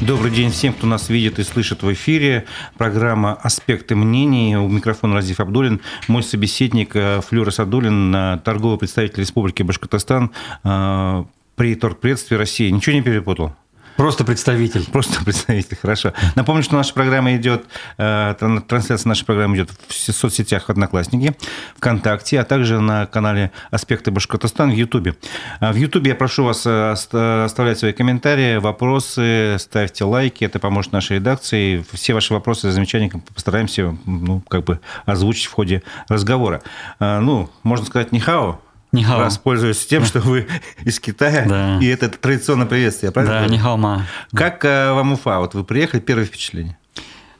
Добрый день всем, кто нас видит и слышит в эфире. Программа «Аспекты мнений». У микрофона Разив Абдулин. Мой собеседник э, Флюра Садулин, торговый представитель Республики Башкортостан э, при торгпредстве России. Ничего не перепутал? Просто представитель. Просто представитель, хорошо. Напомню, что наша программа идет, э, трансляция нашей программы идет в соцсетях Одноклассники, ВКонтакте, а также на канале Аспекты Башкортостан в Ютубе. А в Ютубе я прошу вас э, оставлять свои комментарии, вопросы, ставьте лайки, это поможет нашей редакции. Все ваши вопросы и замечания постараемся ну, как бы озвучить в ходе разговора. А, ну, можно сказать, не хао, Нихао. Воспользуюсь тем, что вы из Китая, да. и это традиционное приветствие, правильно? Да, нихао ма. Как э, вам Уфа? Вот вы приехали, первое впечатление?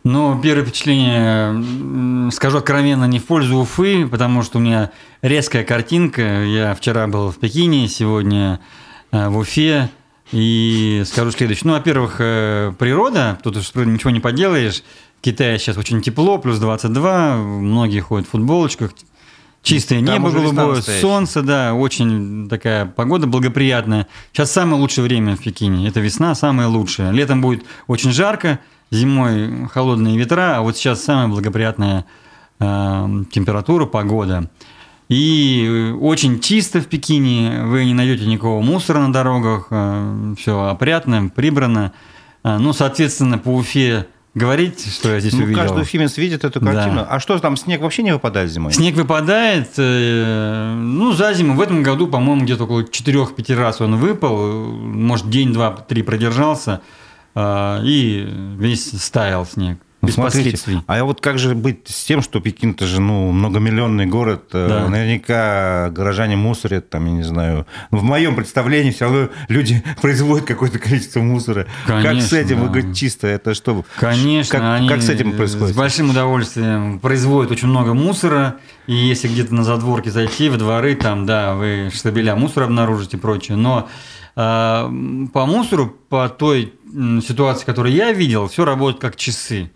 Ну, первое впечатление, скажу откровенно, не в пользу Уфы, потому что у меня резкая картинка. Я вчера был в Пекине, сегодня э, в Уфе. И скажу следующее. Ну, во-первых, э, природа, тут уж ничего не поделаешь. В Китае сейчас очень тепло, плюс 22, многие ходят в футболочках, Чистое Там небо голубое, солнце, да, очень такая погода благоприятная. Сейчас самое лучшее время в Пекине. Это весна, самое лучшее. Летом будет очень жарко, зимой холодные ветра, а вот сейчас самая благоприятная э, температура, погода. И очень чисто в Пекине, вы не найдете никакого мусора на дорогах, э, все опрятно, прибрано. Э, ну, соответственно, по Уфе говорить, что я здесь ну, увидел. Каждый уфимец видит эту картину. Да. А что там, снег вообще не выпадает зимой? Снег выпадает, э, ну, за зиму. В этом году, по-моему, где-то около 4-5 раз он выпал. Может, день, два, три продержался, э, и весь стаял снег. Ну, без смотрите, последствий. А вот как же быть с тем, что Пекин это же ну, многомиллионный город, э, да. наверняка горожане мусорят, там, я не знаю. В моем представлении все равно люди производят какое-то количество мусора. Конечно, как с этим? Да. Вы говорите, чисто, это что? Конечно. Как, они как с этим происходит? С большим удовольствием производят очень много мусора, и если где-то на задворке зайти, в дворы, там, да, вы штабеля мусора обнаружите и прочее, но э, по мусору, по той ситуации, которую я видел, все работает как часы.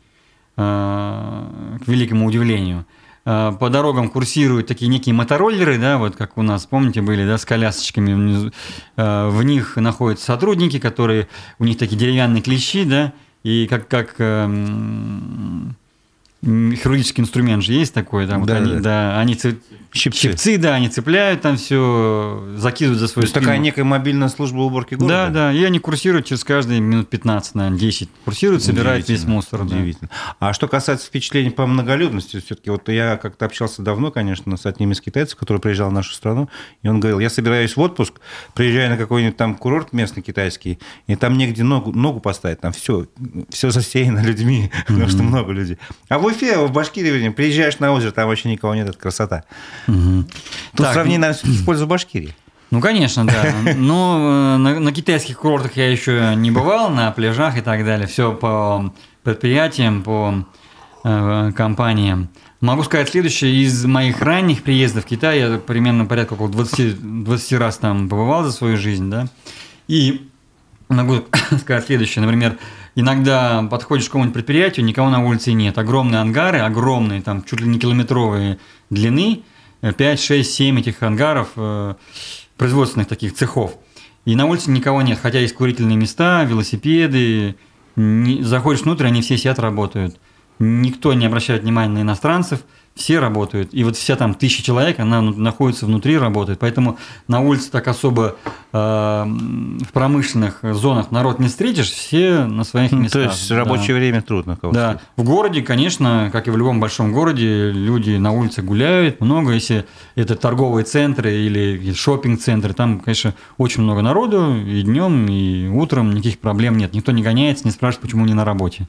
Э, к великому удивлению. Э, по дорогам курсируют такие некие мотороллеры, да, вот как у нас, помните, были, да, с колясочками. Э, в них находятся сотрудники, которые, у них такие деревянные клещи, да, и как, как хирургический инструмент же есть такой, там, да, вот они, да. да, они Щипцы. Щипцы, да, они цепляют там все, закидывают за свою То есть такая некая мобильная служба уборки города? Да, да, и они курсируют через каждые минут 15, наверное, 10. Курсируют, собирают весь мусор. Удивительно. Да. А что касается впечатлений по многолюдности, все-таки вот я как-то общался давно, конечно, с одним из китайцев, который приезжал в нашу страну, и он говорил, я собираюсь в отпуск, приезжаю на какой-нибудь там курорт местный китайский, и там негде ногу, ногу поставить, там все, все засеяно людьми, mm-hmm. потому что много людей. А в Уфе, в Башкирии, приезжаешь на озеро, там вообще никого нет, это красота. Угу. Тут так, сравнение в пользу Башкирии. Ну, конечно, да. Но э, на, на китайских курортах я еще не бывал, на пляжах и так далее. Все по предприятиям, по э, компаниям. Могу сказать следующее. Из моих ранних приездов в Китай, я примерно порядка около 20, 20 раз там побывал за свою жизнь, да. И могу сказать следующее. Например, иногда подходишь к какому-нибудь предприятию, никого на улице нет. Огромные ангары, огромные, там чуть ли не километровые длины – 5, 6, 7 этих ангаров, э, производственных таких цехов. И на улице никого нет, хотя есть курительные места, велосипеды. Не, заходишь внутрь, они все сидят, работают. Никто не обращает внимания на иностранцев – все работают. И вот вся там тысяча человек, она находится внутри, работает. Поэтому на улице так особо э, в промышленных зонах народ не встретишь, все на своих местах. То есть да. рабочее время трудно. Да. В городе, конечно, как и в любом большом городе, люди на улице гуляют много. Если это торговые центры или шопинг-центры, там, конечно, очень много народу и днем, и утром никаких проблем нет. Никто не гоняется, не спрашивает, почему не на работе.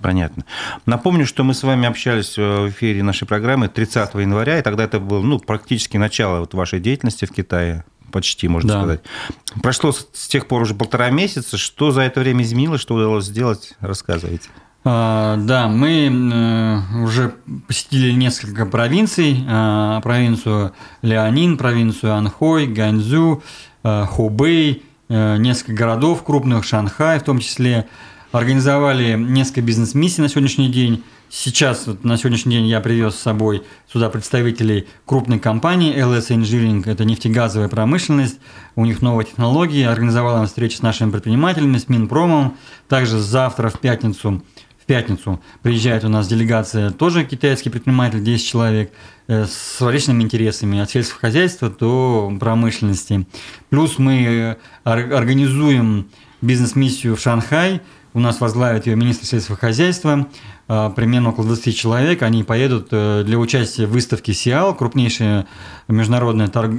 Понятно. Напомню, что мы с вами общались э, в эфире нашей программы 30 января, и тогда это было ну, практически начало вот вашей деятельности в Китае, почти, можно да. сказать. Прошло с тех пор уже полтора месяца. Что за это время изменилось, что удалось сделать? Рассказывайте. А, да, мы э, уже посетили несколько провинций. А, провинцию Леонин, провинцию Анхой, Ганьцзю, э, Хубэй, несколько городов крупных, Шанхай в том числе – организовали несколько бизнес-миссий на сегодняшний день. Сейчас, вот, на сегодняшний день я привез с собой сюда представителей крупной компании LS Engineering, это нефтегазовая промышленность, у них новые технологии, организовала встречи с нашими предпринимателями, с Минпромом. Также завтра в пятницу в пятницу приезжает у нас делегация, тоже китайский предприниматель, 10 человек, э, с различными интересами, от сельского хозяйства до промышленности. Плюс мы э, организуем бизнес-миссию в Шанхай, у нас возглавит ее министр сельского хозяйства, э, примерно около 20 человек. Они поедут для участия в выставке СИАЛ, крупнейшая международная торг...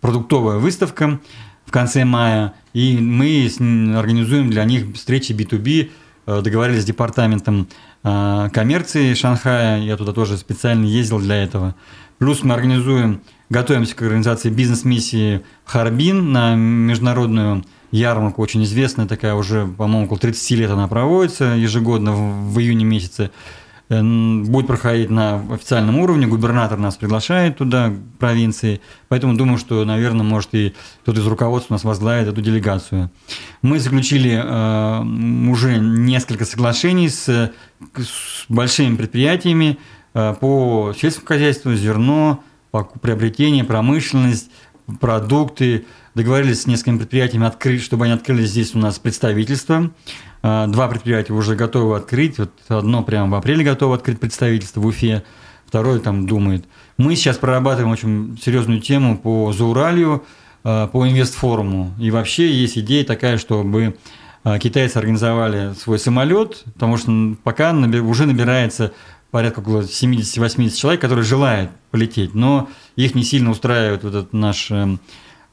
продуктовая выставка в конце мая. И мы организуем для них встречи B2B Э, договорились с департаментом э, коммерции Шанхая, я туда тоже специально ездил для этого. Плюс мы организуем, готовимся к организации бизнес-миссии Харбин на международную ярмарку, очень известная такая, уже, по-моему, около 30 лет она проводится ежегодно в, в июне месяце. Э, будет проходить на официальном уровне, губернатор нас приглашает туда, провинции, поэтому думаю, что, наверное, может и кто-то из руководства нас возглавит эту делегацию. Мы заключили э, уже несколько соглашений с, с большими предприятиями э, по сельскому хозяйству, зерно, по приобретение, промышленность, продукты, договорились с несколькими предприятиями, открыть, чтобы они открыли здесь у нас представительство. А, два предприятия уже готовы открыть. Вот одно прямо в апреле готово открыть представительство в Уфе, второе там думает. Мы сейчас прорабатываем очень серьезную тему по Зауралью, а, по инвестфоруму. И вообще есть идея такая, чтобы а, китайцы организовали свой самолет, потому что пока уже набирается порядка около 70-80 человек, которые желают полететь, но их не сильно устраивает вот этот наш эм,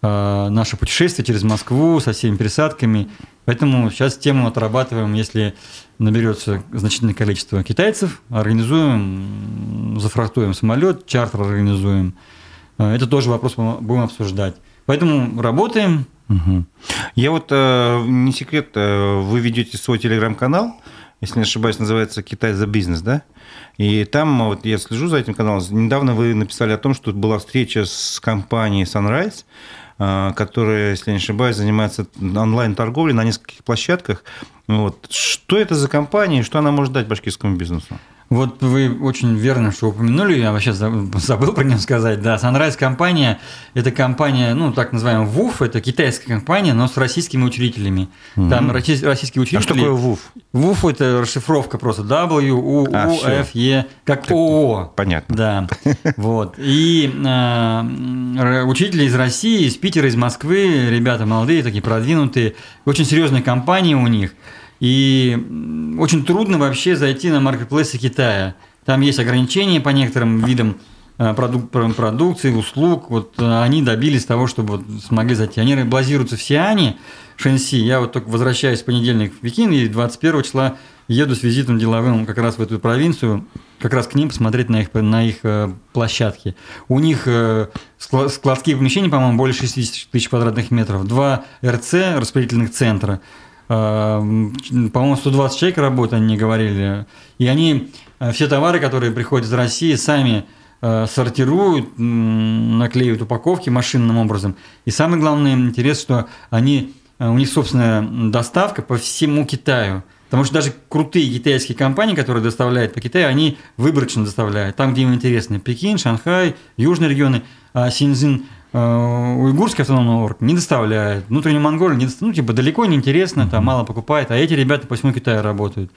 Э, наше путешествие через Москву со всеми пересадками. Поэтому сейчас тему отрабатываем, если наберется значительное количество китайцев, организуем, зафрахтуем самолет, чартер организуем. Э, это тоже вопрос будем обсуждать. Поэтому работаем. Угу. Я вот, э, не секрет, вы ведете свой телеграм-канал, если не ошибаюсь, называется «Китай за бизнес», да? И там, вот я слежу за этим каналом, недавно вы написали о том, что была встреча с компанией Sunrise, которая, если не ошибаюсь, занимается онлайн-торговлей на нескольких площадках. Вот. Что это за компания и что она может дать башкирскому бизнесу? Вот вы очень верно, что упомянули, я вообще забыл про нее сказать. Да, Sunrise компания – это компания, ну, так называемая ВУФ, это китайская компания, но с российскими учредителями. Угу. Там российские учредители… А что такое ВУФ? ВУФ – это расшифровка просто W, U, а, U, F, E, как ООО. Понятно. Да, вот. И э, учителя из России, из Питера, из Москвы, ребята молодые, такие продвинутые, очень серьезные компании у них – и очень трудно вообще зайти на маркетплейсы Китая. Там есть ограничения по некоторым видам э, продук продукции, услуг. Вот э, они добились того, чтобы вот смогли зайти. Они базируются в Сиане, Шэньси. Я вот только возвращаюсь в понедельник в Пекин и 21 числа еду с визитом деловым как раз в эту провинцию, как раз к ним посмотреть на их, на их э, площадки. У них складские помещения, по-моему, более 60 тысяч квадратных метров, два РЦ, распределительных центра – по-моему, 120 человек работают, они говорили. И они э, все товары, которые приходят из России, сами э, сортируют, наклеивают упаковки машинным образом. И самый главный интерес, что они, у них собственная доставка по всему Китаю. Потому что даже крутые китайские компании, которые доставляют по Китаю, они выборочно доставляют. Там, где им интересно. Пекин, Шанхай, южные регионы, а Синьцзян Э, уйгурский автономный округ не доставляет, внутреннюю Монголию не доставляет, ну, типа, далеко не интересно, там мало покупает, а эти ребята по всему Китаю работают.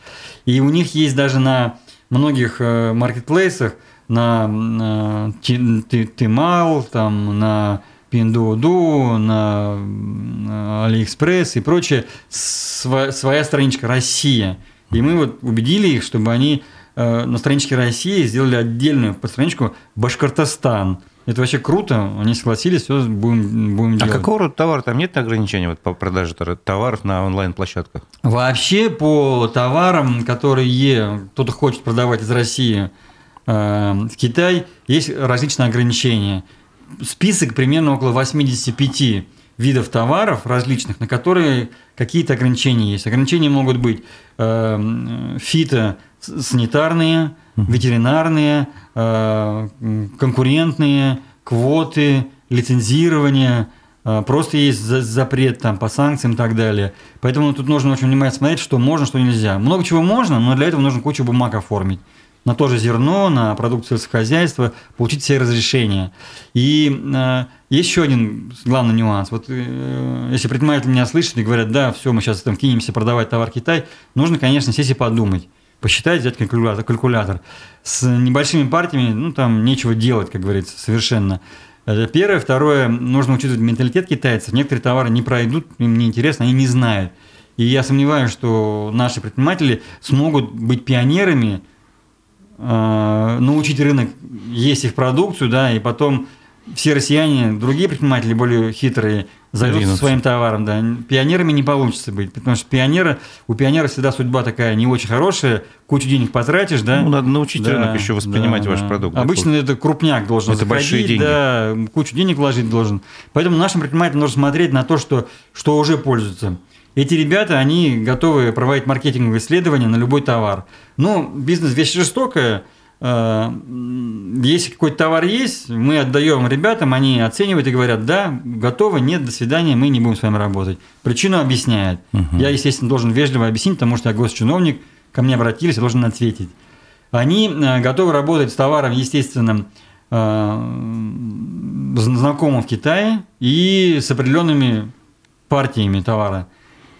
И у них есть даже на многих э, маркетплейсах, на, на Tmall, там, на Пиндуодуо, на Алиэкспресс и прочее, своя страничка «Россия». И мы вот убедили их, чтобы они э, на страничке России сделали отдельную подстраничку «Башкортостан», это вообще круто, они согласились, все, будем, будем а делать. А какого рода товар? Там нет ограничений вот по продаже товаров на онлайн-площадках? Вообще по товарам, которые кто-то хочет продавать из России э, в Китай, есть различные ограничения. Список примерно около 85 видов товаров различных, на которые какие-то ограничения есть. Ограничения могут быть э, фито-санитарные, ветеринарные, э, конкурентные, квоты, лицензирование, а, просто есть запрет там, по санкциям и так далее. Поэтому тут нужно очень внимательно смотреть, что можно, что нельзя. Много чего можно, но для этого нужно кучу бумаг оформить на то же зерно, на продукцию сельскохозяйства, получить все разрешения. И э, еще один главный нюанс. Вот э, если предприниматели меня слышат и говорят, да, все, мы сейчас там кинемся продавать товар Китай, нужно, конечно, сесть и подумать посчитать, взять калькулятор, калькулятор. С небольшими партиями, ну, там нечего делать, как говорится, совершенно. Это первое. Второе, нужно учитывать менталитет китайцев. Некоторые товары не пройдут, им неинтересно, они не знают. И я сомневаюсь, что наши предприниматели смогут быть пионерами, э, научить рынок есть их продукцию, да, и потом все россияне, другие предприниматели более хитрые, зайдут со своим товаром. Да. Пионерами не получится быть, потому что пионера, у пионера всегда судьба такая не очень хорошая, кучу денег потратишь, да. Ну, надо научить да, рынок еще воспринимать да, ваш да. продукт. Обычно да, это крупняк должен Это заходить, большие деньги. Да, кучу денег вложить должен. Поэтому нашим предпринимателям нужно смотреть на то, что, что уже пользуется. Эти ребята, они готовы проводить маркетинговые исследования на любой товар. Но бизнес вещь жестокая – если какой-то товар есть, мы отдаем ребятам, они оценивают и говорят, да, готово, нет, до свидания, мы не будем с вами работать. Причину объясняют. Угу. Я, естественно, должен вежливо объяснить, потому что я госчиновник, ко мне обратились, я должен ответить. Они э, готовы работать с товаром, естественно, э, знакомым в Китае и с определенными партиями товара.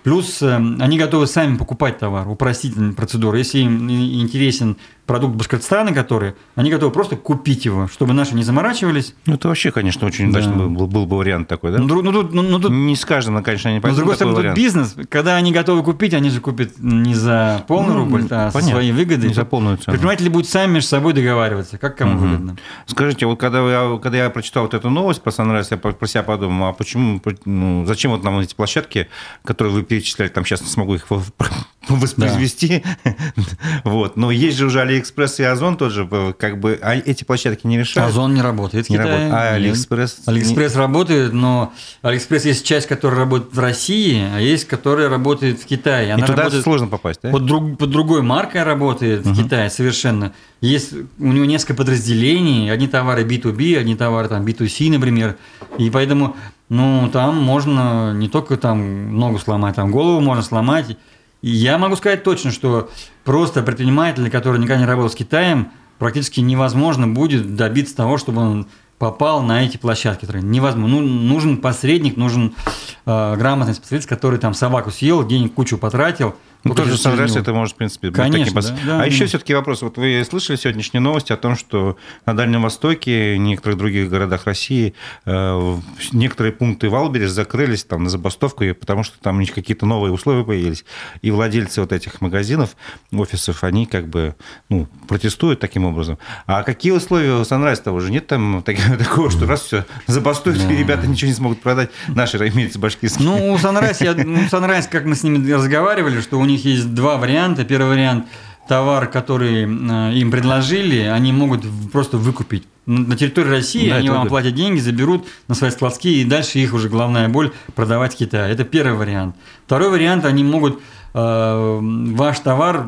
Плюс они готовы сами покупать товар, упростить процедуру. Если им интересен продукт Башкортостана, который, они готовы просто купить его, чтобы наши не заморачивались. Ну, это вообще, конечно, очень да. удачный был, был бы вариант такой, да? Ну, ну, тут, ну, ну, тут... Не с каждым, конечно, они пойдут. Но, с другой стороны, тут бизнес, когда они готовы купить, они же купят не за полный ну, рубль, а понятно, свои выгоды. Не за полную цену. Предприниматели будут сами между собой договариваться, как кому угу. выгодно. Скажите, вот когда я, когда я прочитал вот эту новость про Sunrise, я про себя подумал, а почему, ну, зачем вот нам эти площадки, которые вы перечисляли, там сейчас не смогу их воспроизвести, да. вот, но есть же уже Алиэкспресс и Озон тоже, как бы, а эти площадки не решают? Озон не работает в не. Работает. А Алиэкспресс? Алиэкспресс не... работает, но Алиэкспресс есть часть, которая работает в России, а есть, которая работает в Китае. Она И туда работает сложно попасть, да? Под, друг, под другой маркой работает угу. в Китае совершенно. Есть у него несколько подразделений, одни товары B2B, одни товары там B2C, например. И поэтому, ну, там можно не только там ногу сломать, там голову можно сломать. Я могу сказать точно, что просто предприниматель, который никогда не работал с Китаем, практически невозможно будет добиться того, чтобы он попал на эти площадки. Невозможно. Ну, нужен посредник, нужен э, грамотный специалист, который там собаку съел, денег кучу потратил, ну, тоже Sunrise это может, в принципе, быть Конечно, таким. Да, да, а да. еще все-таки вопрос. Вот вы слышали сегодняшние новости о том, что на Дальнем Востоке, в некоторых других городах России, э, некоторые пункты Wildberries закрылись там на забастовку, потому что там у них какие-то новые условия появились. И владельцы вот этих магазинов, офисов, они как бы ну, протестуют таким образом. А какие условия у Sunrise того же? Нет там такого, что раз все забастуют, и ребята ничего не смогут продать, наши, имеются башкирские. Ну, у Sunrise, я, ну, Sunrise, как мы с ними разговаривали, что у них них есть два варианта. Первый вариант – товар, который э, им предложили, они могут просто выкупить. На территории России да, они вам оплатят деньги, заберут на свои складские, и дальше их уже главная боль продавать в Китае. Это первый вариант. Второй вариант – они могут э, ваш товар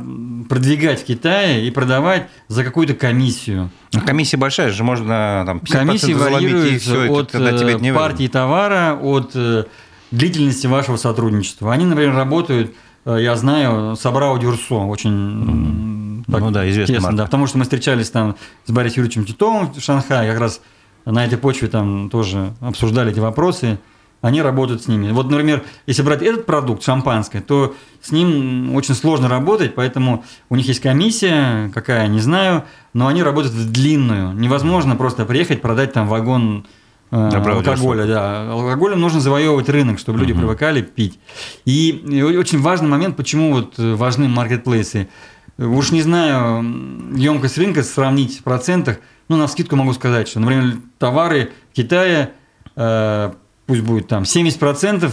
продвигать в Китае и продавать за какую-то комиссию. А комиссия большая же, можно там 50% Комиссия варьируется от это, партии товара, от э, длительности вашего сотрудничества. Они, например, работают Э, я знаю Собрау Дюрсо, очень так, ну, да, известный тесно, да, потому что мы встречались там с Борисом Юрьевичем Титовым в Шанхае, как раз на этой почве там тоже обсуждали эти вопросы, они работают с ними. Вот, например, если брать этот продукт, шампанское, то с ним очень сложно работать, поэтому у них есть комиссия, какая, не знаю, но они работают в длинную. Невозможно просто приехать, продать там вагон Э, алкоголя, да. Алкоголем нужно завоевывать рынок, чтобы люди привыкали пить. И, и очень важный момент, почему вот э, важны маркетплейсы. Уж не знаю, емкость рынка сравнить в процентах, ну, на скидку могу сказать, что, например, товары в Китае, э, пусть будет там 70%,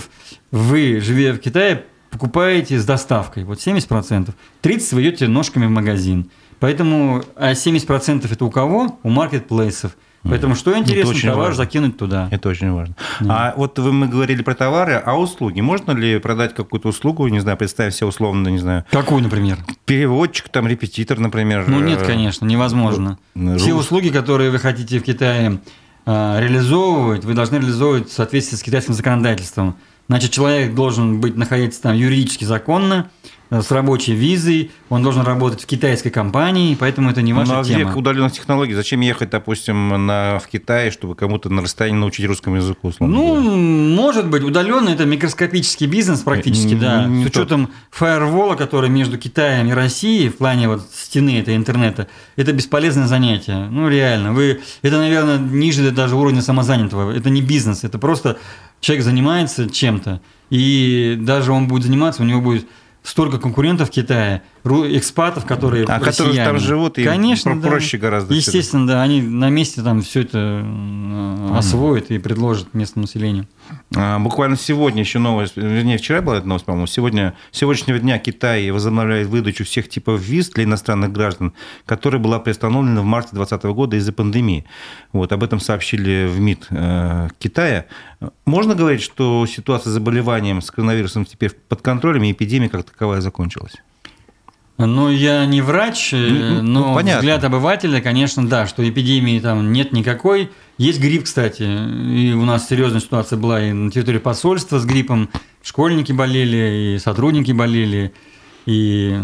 вы, живя в Китае, покупаете с доставкой. Вот 70%. 30% вы идете ножками в магазин. Поэтому, а 70% это у кого? У маркетплейсов. Поэтому что интересно, товар важно. закинуть туда. Это очень важно. Да. А вот вы, мы говорили про товары, а услуги? Можно ли продать какую-то услугу, не знаю, представь себе условно, не знаю. Какую, например? Переводчик, там, репетитор, например. Ну нет, конечно, невозможно. Рус... Все услуги, которые вы хотите в Китае э, реализовывать, вы должны реализовывать в соответствии с китайским законодательством. Значит, человек должен быть находиться там юридически законно, Э, с рабочей визой, он должен работать в китайской компании, поэтому это не ваша а тема. век удаленных технологий. Зачем ехать, допустим, на, в Китай, чтобы кому-то на расстоянии научить русскому языку? Ну, говоря? может быть, удаленно это микроскопический бизнес практически, не, да. Не с учетом фаервола, который между Китаем и Россией в плане вот стены этой интернета, это бесполезное занятие. Ну, реально. Вы, это, наверное, ниже даже уровня самозанятого. Это не бизнес, это просто человек занимается чем-то. И даже он будет заниматься, у него будет столько конкурентов в Китае, экспатов, которые а которые там живут, и Конечно, проще да. гораздо. Естественно, да, они на месте там все это освоят и предложат местному населению. А, буквально сегодня еще новость, вернее, вчера была эта новость, по-моему, сегодня, сегодняшнего дня Китай возобновляет выдачу всех типов виз для иностранных граждан, которая была приостановлена в марте 2020 года из-за пандемии. Вот, об этом сообщили в МИД э, Китая. Можно говорить, что ситуация с заболеванием с коронавирусом теперь под контролем, и эпидемия как таковая закончилась? Ну, я не врач, э, ну, но ну, взгляд обывателя, конечно, да, что эпидемии там нет никакой. Есть грипп, кстати, и у нас серьезная ситуация была и на территории посольства с гриппом. Школьники болели, и сотрудники болели, и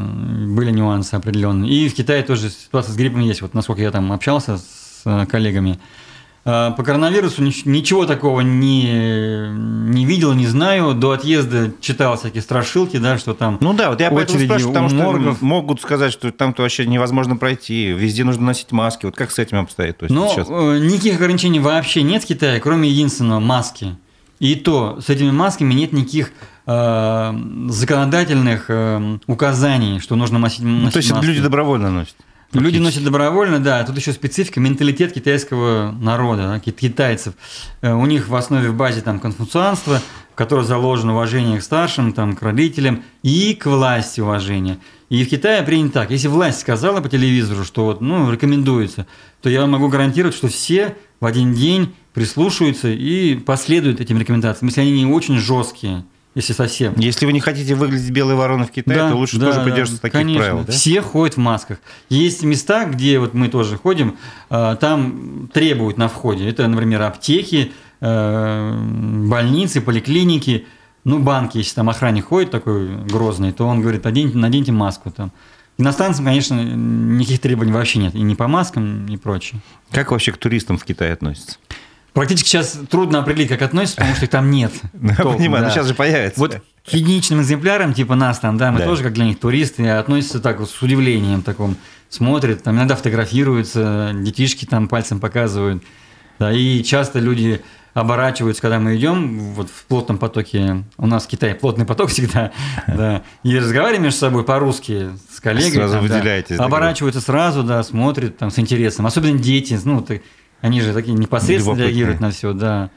были нюансы определенные. И в Китае тоже ситуация с гриппом есть. Вот насколько я там общался с э, коллегами. А, по коронавирусу ничего такого не, не видел, не знаю. До отъезда читал всякие страшилки, да, что там Ну да, вот я поэтому спрашиваю, потому моргов. что могут сказать, что там-то вообще невозможно пройти, везде нужно носить маски. Вот как с этим обстоит? То есть Но сейчас? Э, никаких ограничений вообще нет в Китае, кроме единственного – маски. И то с этими масками нет никаких э, законодательных э, указаний, что нужно носить, носить ну, То есть маски. люди добровольно носят? Люди носят добровольно, да. Тут еще специфика, менталитет китайского народа, да, китайцев. Э, у них в основе в базе там конфуцианство, в котором заложено уважение к старшим, там, к родителям и к власти уважение. И в Китае принято так. Если власть сказала по телевизору, что вот, ну, рекомендуется, то я могу гарантировать, что все в один день прислушаются и последуют этим рекомендациям, если они не очень жесткие если совсем. Если вы не хотите выглядеть белой вороной в Китае, да, то лучше да, тоже придерживаться да, таких конечно. правил. Да? Все ходят в масках. Есть места, где вот мы тоже ходим, а, там требуют на входе. Это, например, аптеки, а, больницы, поликлиники, ну, банки, если там охранник ходит такой грозный, то он говорит, наденьте, наденьте маску там. Иностранцам, конечно, никаких требований вообще нет. И ни по маскам, и прочее. Как вообще к туристам в Китае относятся? Практически сейчас трудно определить, как относятся, потому что их там нет. Я понимаю, но сейчас же появится. Вот к единичным экземплярам, типа нас там, да, мы тоже как для них туристы, относятся так вот с удивлением таком, смотрят, там иногда фотографируются, детишки там пальцем показывают. Да, и часто люди оборачиваются, когда мы идем вот в плотном потоке. У нас в Китае плотный поток всегда, да. И разговариваем между собой по-русски с коллегой. Сразу там, выделяетесь. Да, оборачиваются сразу, да, смотрят там с интересом. Особенно дети, ну, они же такие непосредственно реагируют на все, да.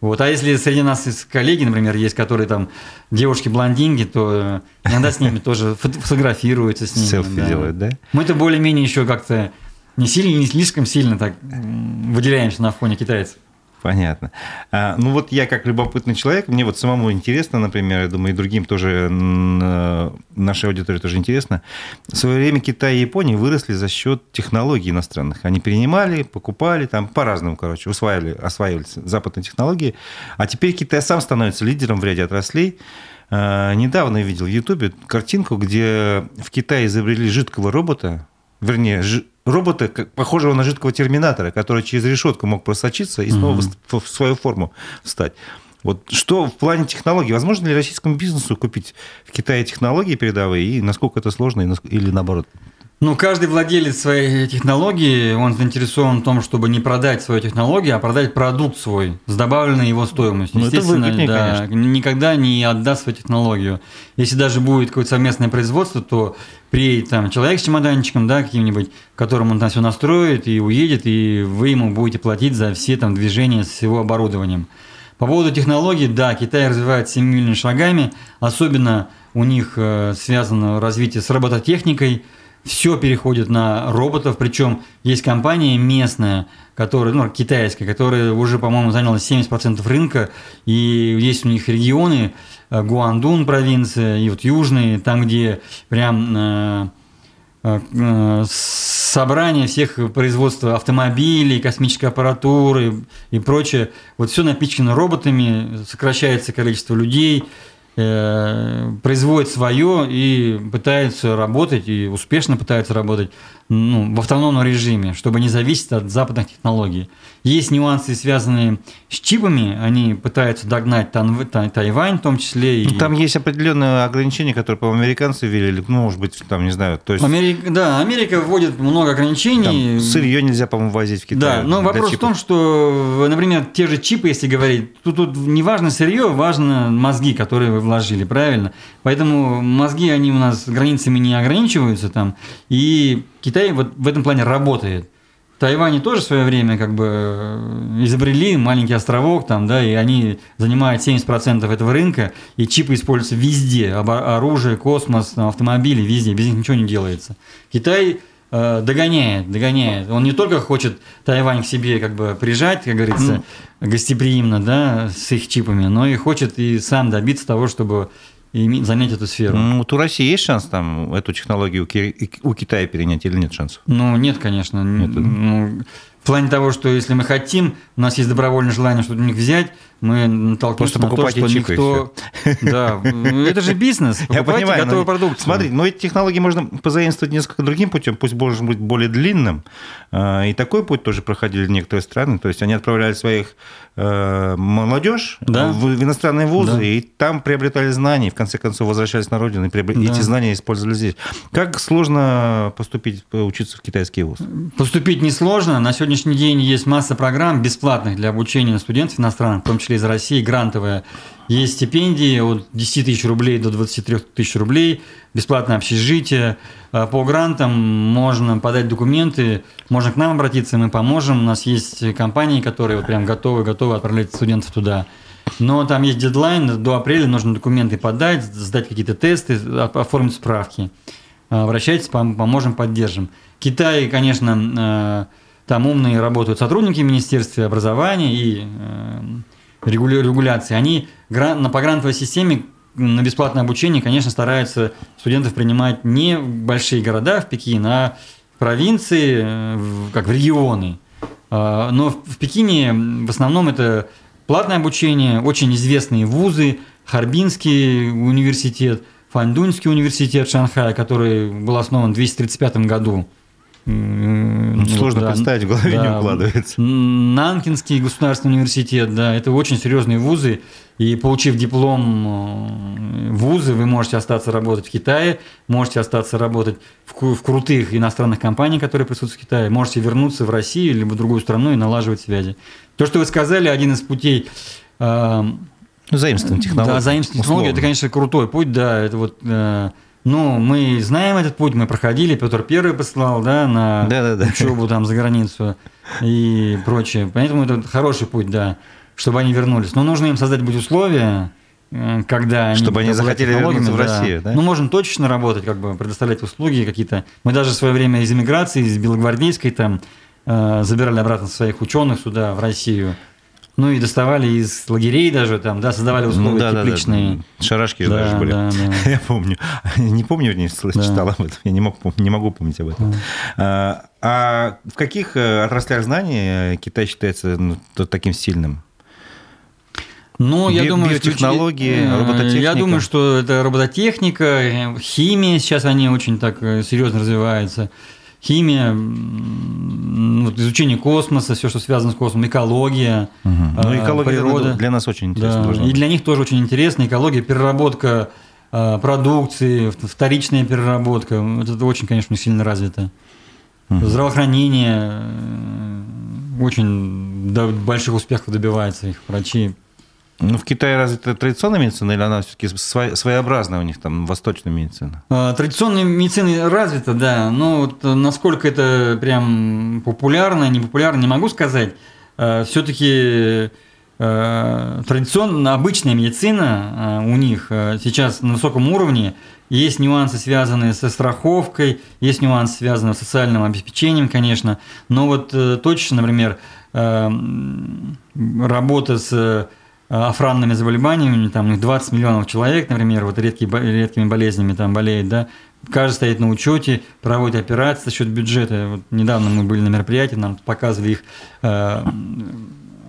Вот. А если среди нас есть коллеги, например, есть, которые там девушки-блондинки, то иногда с ними тоже фотографируются с ними. Селфи да. делают, да? Мы-то более-менее еще как-то не сильно, не слишком сильно так выделяемся на фоне китайцев. Понятно. А, ну вот я как любопытный человек, мне вот самому интересно, например, я думаю, и другим тоже, нашей аудитории тоже интересно. В свое время Китай и Япония выросли за счет технологий иностранных. Они перенимали, покупали, там по-разному, короче, усваивали, осваивали западные технологии. А теперь Китай сам становится лидером в ряде отраслей. А, недавно я видел в Ютубе картинку, где в Китае изобрели жидкого робота, вернее, робота, похожего на жидкого терминатора, который через решетку мог просочиться и снова угу. в свою форму встать. Вот что в плане технологий? Возможно ли российскому бизнесу купить в Китае технологии передовые, и насколько это сложно, или наоборот? Ну, каждый владелец своей технологии, он заинтересован в том, чтобы не продать свою технологию, а продать продукт свой с добавленной его стоимостью. Ну, Естественно, выгоднее, да, конечно. никогда не отдаст свою технологию. Если даже будет какое-то совместное производство, то приедет там человек с чемоданчиком, да, каким-нибудь, которым он там все настроит и уедет, и вы ему будете платить за все там движения с его оборудованием. По поводу технологий, да, Китай развивает семимильными шагами, особенно у них э, связано развитие с робототехникой, все переходит на роботов, причем есть компания местная, которая, ну, китайская, которая уже, по-моему, заняла 70% рынка, и есть у них регионы, э, Гуандун провинция, и вот южные, там, где прям э, собрание всех производства автомобилей, космической аппаратуры и прочее. Вот все напичкано роботами, сокращается количество людей, производит свое и пытается работать, и успешно пытается работать ну, в автономном режиме, чтобы не зависеть от западных технологий. Есть нюансы, связанные с чипами, они пытаются догнать Тан, Тайвань в том числе. И... Ну, там есть определенные ограничения, которые, по-моему, американцы ввели, ну, может быть, там, не знаю. То есть... Америка, да, Америка вводит много ограничений. Там сырье нельзя, по-моему, возить в Китай. Да, но вопрос чипов. в том, что, например, те же чипы, если говорить, тут, тут не важно сырье, важно мозги, которые вы вложили, правильно? Поэтому мозги, они у нас границами не ограничиваются там, и Китай вот в этом плане работает. Тайване тоже в свое время как бы э, изобрели маленький островок там, да, и они занимают 70% этого рынка, и чипы используются везде, оружие, космос, там, автомобили, везде, без них ничего не делается. Китай э, догоняет, догоняет. Он не только хочет Тайвань к себе как бы прижать, как говорится, гостеприимно, да, с их чипами, но и хочет и сам добиться того, чтобы и занять эту сферу. Ну, вот у России есть шанс там эту технологию у Китая перенять или нет шансов? Ну, нет, конечно. Нет. Ну, в плане того, что если мы хотим, у нас есть добровольное желание что-то у них взять, мы натолкнемся на то, что никто... Да, это же бизнес, Я понимаю, готовую продукцию. Смотри, но эти технологии можно позаимствовать несколько другим путем, пусть может быть более длинным. А, и такой путь тоже проходили некоторые страны. То есть они отправляли своих э, молодежь да. в иностранные вузы, да. и там приобретали знания, и в конце концов возвращались на родину, и приобрет... да. эти знания использовали здесь. Как сложно поступить, учиться в китайский вуз? Поступить несложно. На сегодняшний день есть масса программ бесплатных для обучения студентов иностранных, в том числе из России, грантовые. Есть стипендии от 10 тысяч рублей до 23 тысяч рублей, бесплатное общежитие. А по грантам можно подать документы, можно к нам обратиться, мы поможем. У нас есть компании, которые вот прям готовы, готовы отправлять студентов туда. Но там есть дедлайн, до апреля нужно документы подать, сдать какие-то тесты, оформить справки. А, обращайтесь, поможем, поддержим. Китай, конечно, э, там умные работают сотрудники Министерства образования и э, регуляции, они на погрантовой системе на бесплатное обучение, конечно, стараются студентов принимать не в большие города, в Пекин, а в провинции, э, как в регионы. А, но в Пекине в основном это платное обучение, очень известные вузы, Харбинский университет, Фандунский университет Шанхая, который был основан в 235 году ну, сложно да, представить, в голове да, не укладывается. Нанкинский государственный университет, да, это очень серьезные вузы. И получив диплом э, вузы, вы можете остаться работать в Китае, можете остаться работать в, в крутых иностранных компаниях, которые присутствуют в Китае, можете вернуться в Россию либо в другую страну и налаживать связи. То, что вы сказали, один из путей э, ну, заимствование технологий. Да, заимствование технологий, это, конечно, крутой путь, да, это вот э, ну, мы знаем этот путь, мы проходили, Петр Первый послал, да, на да, да, да. учебу там за границу и прочее. Поэтому это хороший путь, да, чтобы они вернулись. Но нужно им создать быть условия, э, когда они... Чтобы они захотели вернуться в Россию, да? Ну, можем точечно работать, как бы предоставлять услуги какие-то. Мы даже в свое время из эмиграции, из Белогвардейской там э, забирали обратно своих ученых сюда, в Россию. Ну и доставали из лагерей даже там, да, создавали условия ну, да, тепличные. Да, да. Шарашки да, даже были. Да, да. Я помню. Не помню, вернее, да. читал об этом. Я не, мог, не могу помнить об этом. Да. А, а в каких э, отраслях знаний Китай считается ну, таким сильным? Ну, я думаю, биотехнологии, исключ... Э, робототехника. Я думаю, что это робототехника, э, химия сейчас они очень так серьезно развиваются химия, вот изучение космоса, все, что связано с космосом, экология, угу. ну, экология природа. для нас очень интересно. Да, и для них тоже очень интересно. Экология, переработка а, продукции, вторичная переработка. Это очень, конечно, сильно развито. Угу. Здравоохранение э, очень до больших успехов добивается их врачи. Ну, в Китае разве это традиционная медицина или она все-таки своеобразная у них там, восточная медицина? А, традиционная медицина развита, да. Но вот насколько это прям популярно, не популярно, не могу сказать. А, все-таки а, традиционная, обычная медицина у них сейчас на высоком уровне. Есть нюансы, связанные со страховкой, есть нюансы, связанные с социальным обеспечением, конечно. Но вот э, точно, например, работа с охранными заболеваниями, там у них 20 миллионов человек, например, вот редкие, редкими болезнями там болеет, да, каждый стоит на учете, проводит операции за счет бюджета. Вот недавно мы были на мероприятии, нам показывали их э,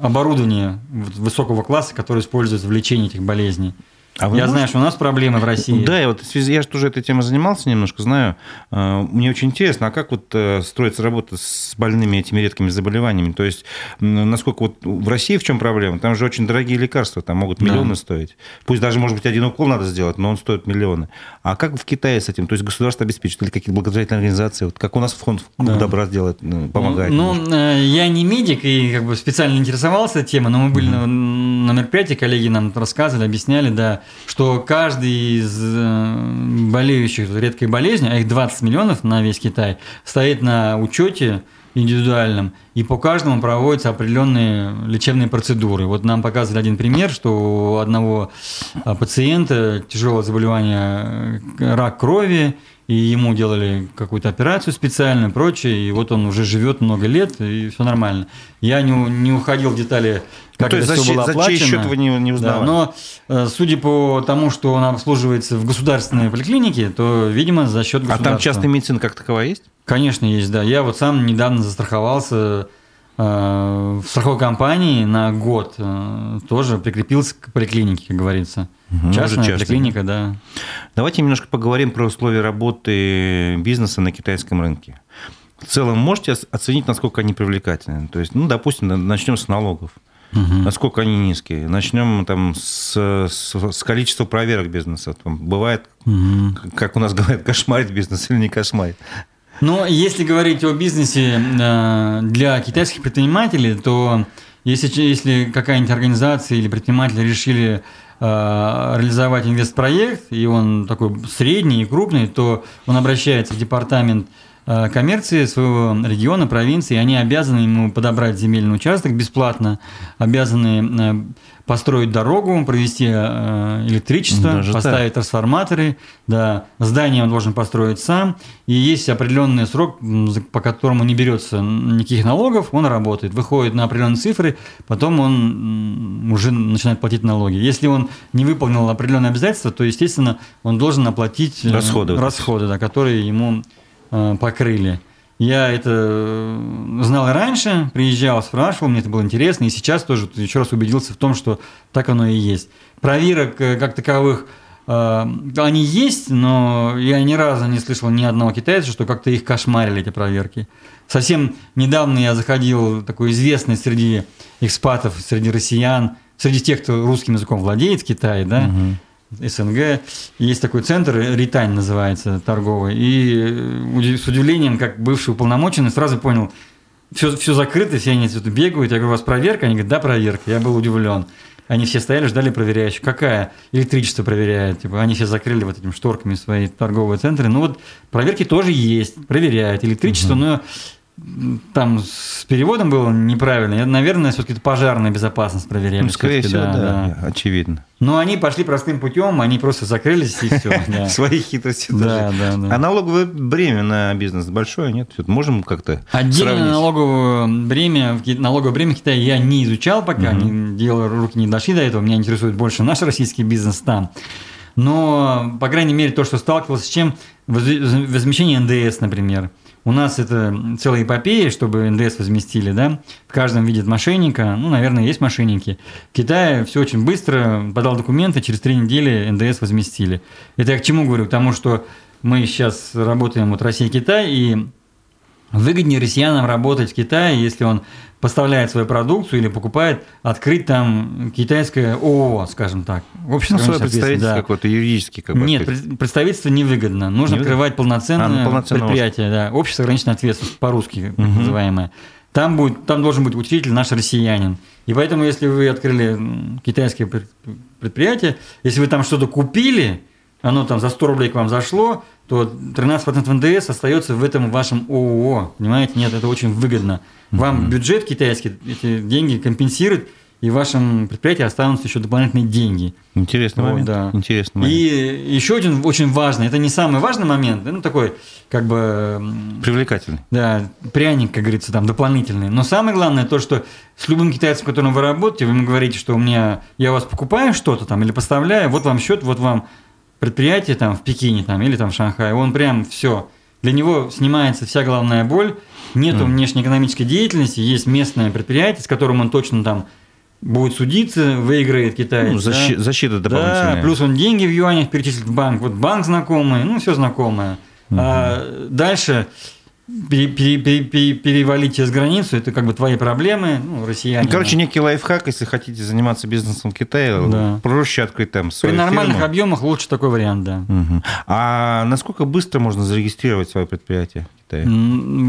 оборудование высокого класса, которое используется в лечении этих болезней. А я можете... знаю, что у нас проблемы в России. Да, я вот я же тоже этой темой занимался немножко, знаю. А, мне очень интересно, а как вот э, строится работа с больными этими редкими заболеваниями? То есть, насколько вот в России в чем проблема? Там же очень дорогие лекарства, там могут миллионы да. стоить. Пусть даже, может быть, один укол надо сделать, но он стоит миллионы. А как в Китае с этим? То есть, государство обеспечит или какие-то благотворительные организации? Вот как у нас фонд да. добра делает, помогает? Ну, ну, э, я не медик и как бы специально интересовался темой, но мы были mm-hmm. на, на мероприятии, коллеги нам рассказывали, объясняли, да, что каждый из э, болеющих редкой болезнью, а их 20 миллионов на весь Китай, стоит на учете индивидуальном, и по каждому проводятся определенные лечебные процедуры. Вот нам показывали один пример, что у одного а, пациента тяжелое заболевание э, рак крови, и ему делали какую-то операцию специальную, прочее, и вот он уже живет много лет, и все нормально. Я не, не уходил в детали, как ну, это все было оплачено. За чей счет вы не, не узнавали? Да, но э, судя по тому, что он обслуживается в государственной поликлинике, то, видимо, за счет государства. А там частная медицина как таковая есть? Конечно, есть, да. Я вот сам недавно застраховался э, в страховой компании на год, э, тоже прикрепился к поликлинике, как говорится. Угу, Частная поликлиника, да. Давайте немножко поговорим про условия работы бизнеса на китайском рынке. В целом можете оценить, насколько они привлекательны? То есть, ну, допустим, начнем с налогов. Угу. Насколько они низкие. Начнем там с, с, с количества проверок бизнеса. Там бывает, угу. как у нас говорят, кошмарит бизнес или не кошмарит. Но если говорить о бизнесе э, для китайских предпринимателей, то если, если какая-нибудь организация или предприниматели решили Э, реализовать инвестпроект, и он такой средний и крупный, то он обращается в департамент коммерции своего региона, провинции, они обязаны ему подобрать земельный участок бесплатно, обязаны э, построить дорогу, провести э, электричество, Даже поставить так. трансформаторы. Да, здание он должен построить сам. И есть определенный срок, по которому не берется никаких налогов, он работает, выходит на определенные цифры, потом он уже начинает платить налоги. Если он не выполнил определенные обязательства, то, естественно, он должен оплатить э, расходы, расходы да, которые ему э, покрыли. Я это э, знал раньше, приезжал, спрашивал, мне это было интересно, и сейчас тоже еще раз убедился в том, что так оно и есть. Проверок э, как таковых э, они есть, но я ни разу не слышал ни одного китайца, что как-то их кошмарили, эти проверки. Совсем недавно я заходил, такой известный среди экспатов, среди россиян, среди тех, кто русским языком владеет в Китае, да, угу. СНГ. Есть такой центр, Ритань называется, торговый. И э, с удивлением, как бывший уполномоченный, сразу понял, все, все закрыто, все они тут бегают. Я говорю, у вас проверка? Они говорят, да, проверка. Я был удивлен. Они все стояли, ждали проверяющих. Какая? Электричество проверяет. Типа, они все закрыли вот этими шторками свои торговые центры. Ну вот проверки тоже есть, проверяют. Электричество, угу. но там с переводом было неправильно. Наверное, все-таки пожарная безопасность проверяли. Ну, скорее всего, да, да, да, очевидно. Но они пошли простым путем, они просто закрылись и все. Свои хитрости да, да, да. А налоговое бремя на бизнес большое, нет? Можем как-то Отдельно налоговое бремя, налоговое бремя в Китае я не изучал пока, не делал, руки не дошли до этого. Меня интересует больше наш российский бизнес там. Но, по крайней мере, то, что сталкивался с чем, возмещение НДС, например – у нас это целая эпопея, чтобы НДС возместили, да. В каждом видит мошенника, ну, наверное, есть мошенники. В Китае все очень быстро, подал документы, через три недели НДС возместили. Это я к чему говорю? К тому, что мы сейчас работаем вот Россия и Китай, и выгоднее россиянам работать в Китае, если он поставляет свою продукцию или покупает, открыть там китайское ООО, скажем так. Общество ну, свое представительство да. какое-то юридически. Как бы, Нет, сказать. представительство невыгодно. Нужно не открывать полноценное, а, ну, предприятие. Да. Общество ограниченной ответственности, по-русски угу. называемое. Там, будет, там должен быть учредитель наш россиянин. И поэтому, если вы открыли китайское предприятие, если вы там что-то купили, оно там за 100 рублей к вам зашло, то 13% НДС остается в этом вашем ООО. Понимаете? Нет, это очень выгодно. Вам бюджет китайский эти деньги компенсирует, и в вашем предприятии останутся еще дополнительные деньги. Интересный вот, момент. Да. Интересный момент. И еще один очень важный, это не самый важный момент, ну такой как бы... Привлекательный. Да, пряник, как говорится, там дополнительный. Но самое главное то, что с любым китайцем, с которым вы работаете, вы ему говорите, что у меня, я у вас покупаю что-то там или поставляю, вот вам счет, вот вам предприятие там в Пекине там, или там в Шанхае, он прям все, для него снимается вся головная боль, нету mm. внешнеэкономической деятельности, есть местное предприятие, с которым он точно там будет судиться, выиграет китаец. Ну, защи- да? Защита дополнительная. Да, плюс он деньги в юанях перечислит в банк. Вот банк знакомый, ну, все знакомое. Угу. А дальше пере, пере, пере, перевалить через границу, это как бы твои проблемы, ну, россияне. Короче, некий лайфхак, если хотите заниматься бизнесом в Китае, да. проще открыть там свою При нормальных фирму. объемах лучше такой вариант, да. Угу. А насколько быстро можно зарегистрировать свое предприятие в Китае?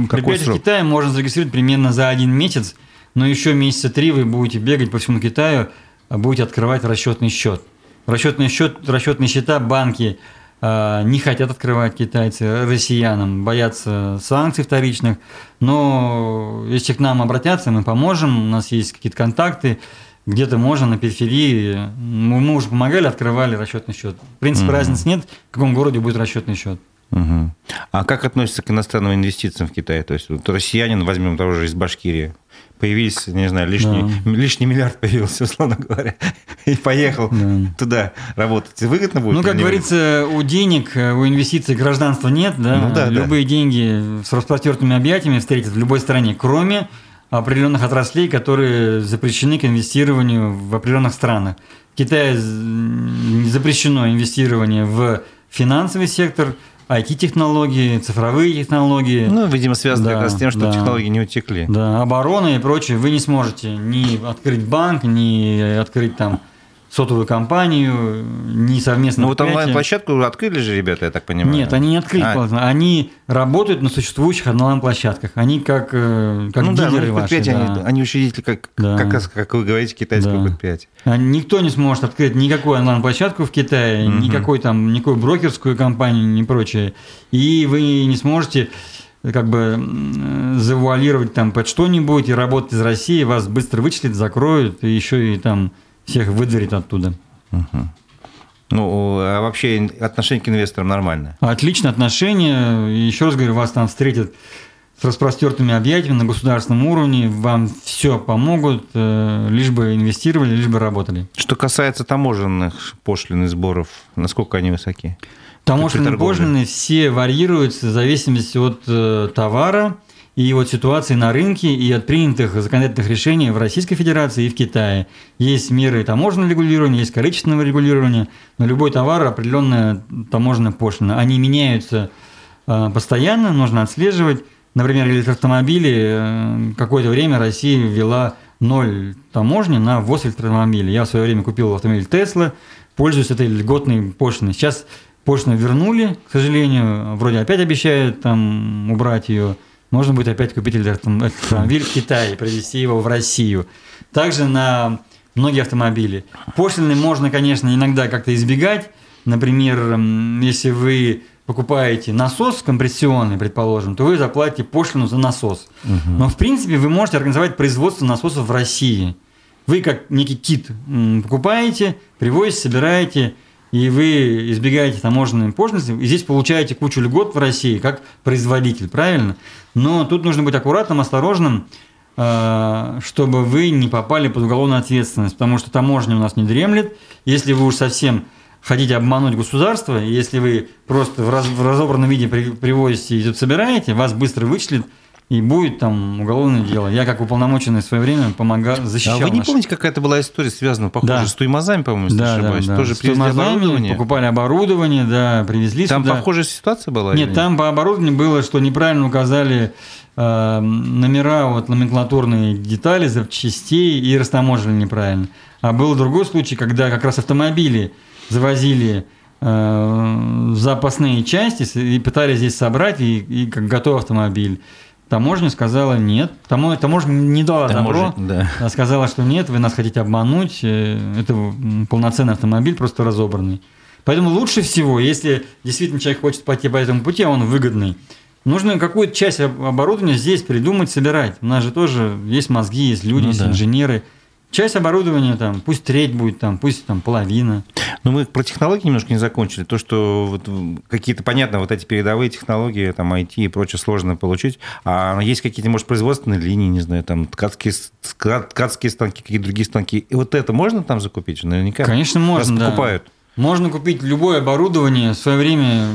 Предприятие срок? в Китае можно зарегистрировать примерно за один месяц, но еще месяца три вы будете бегать по всему Китаю, а будете открывать расчетный счет. Расчетный счет, расчетные счета банки не хотят открывать китайцы россиянам, боятся санкций вторичных. Но если к нам обратятся, мы поможем, у нас есть какие-то контакты, где-то можно на периферии. Мы уже помогали, открывали расчетный счет. В принципе, угу. разницы нет, в каком городе будет расчетный счет. Угу. А как относится к иностранным инвестициям в Китае? То есть вот россиянин, возьмем того же из Башкирии, появились, не знаю, лишний, да. лишний миллиард появился, условно говоря, и поехал да. туда работать. Выгодно будет? Ну, как говорится, у денег, у инвестиций гражданства нет, да? Ну, да Любые да. деньги с распростертыми объятиями встретят в любой стране, кроме определенных отраслей, которые запрещены к инвестированию в определенных странах. В Китае запрещено инвестирование в финансовый сектор – IT-технологии, цифровые технологии. Ну, видимо, связано да, как раз с тем, что да, технологии не утекли. Да, оборона и прочее. Вы не сможете ни открыть банк, ни открыть там сотовую компанию, не совместно. Ну вот онлайн-площадку открыли же ребята, я так понимаю. Нет, они не открыли. А. Они работают на существующих онлайн-площадках. Они как, э, как ну, дилеры да, ваши. Да. Они, они учредители, как, да. как как вы говорите, китайского да. предприятия. Никто не сможет открыть никакую онлайн-площадку в Китае, угу. никакой там, никакую брокерскую компанию, ни прочее. И вы не сможете как бы завуалировать там под что-нибудь и работать из России, вас быстро вычислят, закроют, и еще и там всех выдворит оттуда. Угу. Ну, а вообще отношение к инвесторам нормально? Отличное отношение. Еще раз говорю, вас там встретят с распростертыми объятиями на государственном уровне, вам все помогут, э, лишь бы инвестировали, лишь бы работали. Что касается таможенных пошлин и сборов, насколько они высоки? Таможенные пошлины все варьируются в зависимости от э, товара, и вот ситуации на рынке и от принятых законодательных решений в Российской Федерации и в Китае. Есть меры таможенного регулирования, есть количественного регулирования. На любой товар определенная таможенная пошлина. Они меняются а, постоянно, нужно отслеживать. Например, электроавтомобили э, какое-то время Россия ввела ноль таможни на ввоз электроавтомобилей. Я в свое время купил автомобиль Тесла, пользуюсь этой льготной пошлиной. Сейчас пошлину вернули, к сожалению, вроде опять обещают там убрать ее можно будет опять купить автомобиль в Китае и привезти его в Россию. Также на многие автомобили. Пошлины можно, конечно, иногда как-то избегать. Например, если вы покупаете насос компрессионный, предположим, то вы заплатите пошлину за насос. Угу. Но, в принципе, вы можете организовать производство насосов в России. Вы, как некий кит, покупаете, привозите, собираете – и вы избегаете таможенной пошлины, и здесь получаете кучу льгот в России как производитель, правильно? Но тут нужно быть аккуратным, осторожным, э, чтобы вы не попали под уголовную ответственность, потому что таможня у нас не дремлет. Если вы уж совсем хотите обмануть государство, если вы просто в разобранном виде привозите и тут собираете, вас быстро вычислят, и будет там уголовное дело. Я как уполномоченный в свое время помогал, защищал. А вы не наш... помните, какая-то была история связана, похоже, да. с туймазами, по-моему, если да, ошибаюсь? Да, да. Тоже с привезли оборудование? покупали оборудование, да, привезли Там сюда. похожая ситуация была? Нет, там по оборудованию было, что неправильно указали э, номера, вот номенклатурные детали запчастей и растаможили неправильно. А был другой случай, когда как раз автомобили завозили э, запасные части и пытались здесь собрать, и, и как готовый автомобиль. Таможня сказала нет. Таможня, таможня не дала Таможня, добро. Да. Она сказала, что нет, вы нас хотите обмануть. Э, это полноценный автомобиль, просто разобранный. Поэтому лучше всего, если действительно человек хочет пойти по этому пути, а он выгодный, нужно какую-то часть оборудования здесь придумать, собирать. У нас же тоже есть мозги, есть люди, ну, есть да. инженеры – Часть оборудования там, пусть треть будет там, пусть там половина. Но мы про технологии немножко не закончили. То, что вот какие-то, понятно, вот эти передовые технологии, там, IT и прочее сложно получить. А есть какие-то, может, производственные линии, не знаю, там, ткацкие, ткацкие станки, какие-то другие станки. И вот это можно там закупить? Наверняка. Конечно, можно, Раз покупают. Можно купить любое оборудование. В свое время,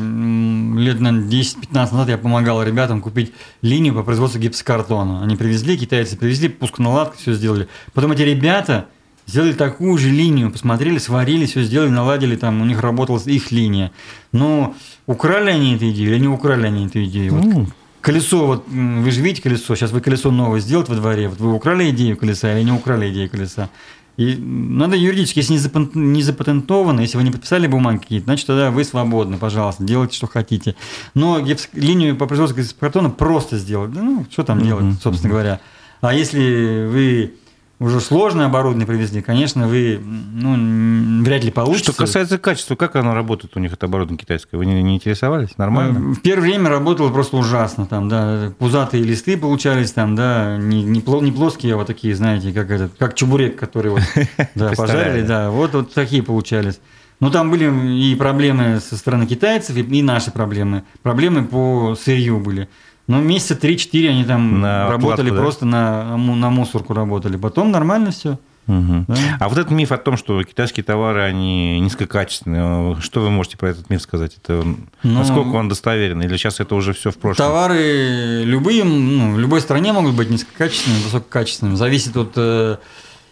лет, наверное, 10-15 назад я помогал ребятам купить линию по производству гипсокартона. Они привезли, китайцы привезли, пусконаладку, все сделали. Потом эти ребята сделали такую же линию, посмотрели, сварили, все сделали, наладили, там у них работала их линия. Но украли они эту идею или не украли они эту идею? Вот ну, колесо, вот вы же видите колесо, сейчас вы колесо новое сделаете во дворе, вот вы украли идею колеса или не украли идею колеса? И надо юридически, если не запатентовано, если вы не подписали бумаги какие-то, значит, тогда вы свободны, пожалуйста, делайте, что хотите. Но линию по производству гипсокартона просто сделать. ну, что там mm-hmm. делать, собственно говоря. А если вы уже сложное оборудование привезли, конечно, вы ну, вряд ли получится. Что касается качества, как оно работает у них, это оборудование китайское? Вы не, не интересовались? Нормально? В первое время работало просто ужасно. Там, да, пузатые листы получались, там, да, не, не, не плоские, а вот такие, знаете, как, этот, как чебурек, который вот, да, пожарили, да, вот, вот такие получались. Но там были и проблемы со стороны китайцев, и наши проблемы. Проблемы по сырью были. Ну, месяца 3-4 они там на работали просто да? на, на мусорку работали. Потом нормально все. Угу. Да? А вот этот миф о том, что китайские товары, они низкокачественные, что вы можете про этот миф сказать? Это, ну, насколько он достоверен? Или сейчас это уже все в прошлом? Товары любые, ну, в любой стране могут быть низкокачественными, высококачественными. Зависит от э,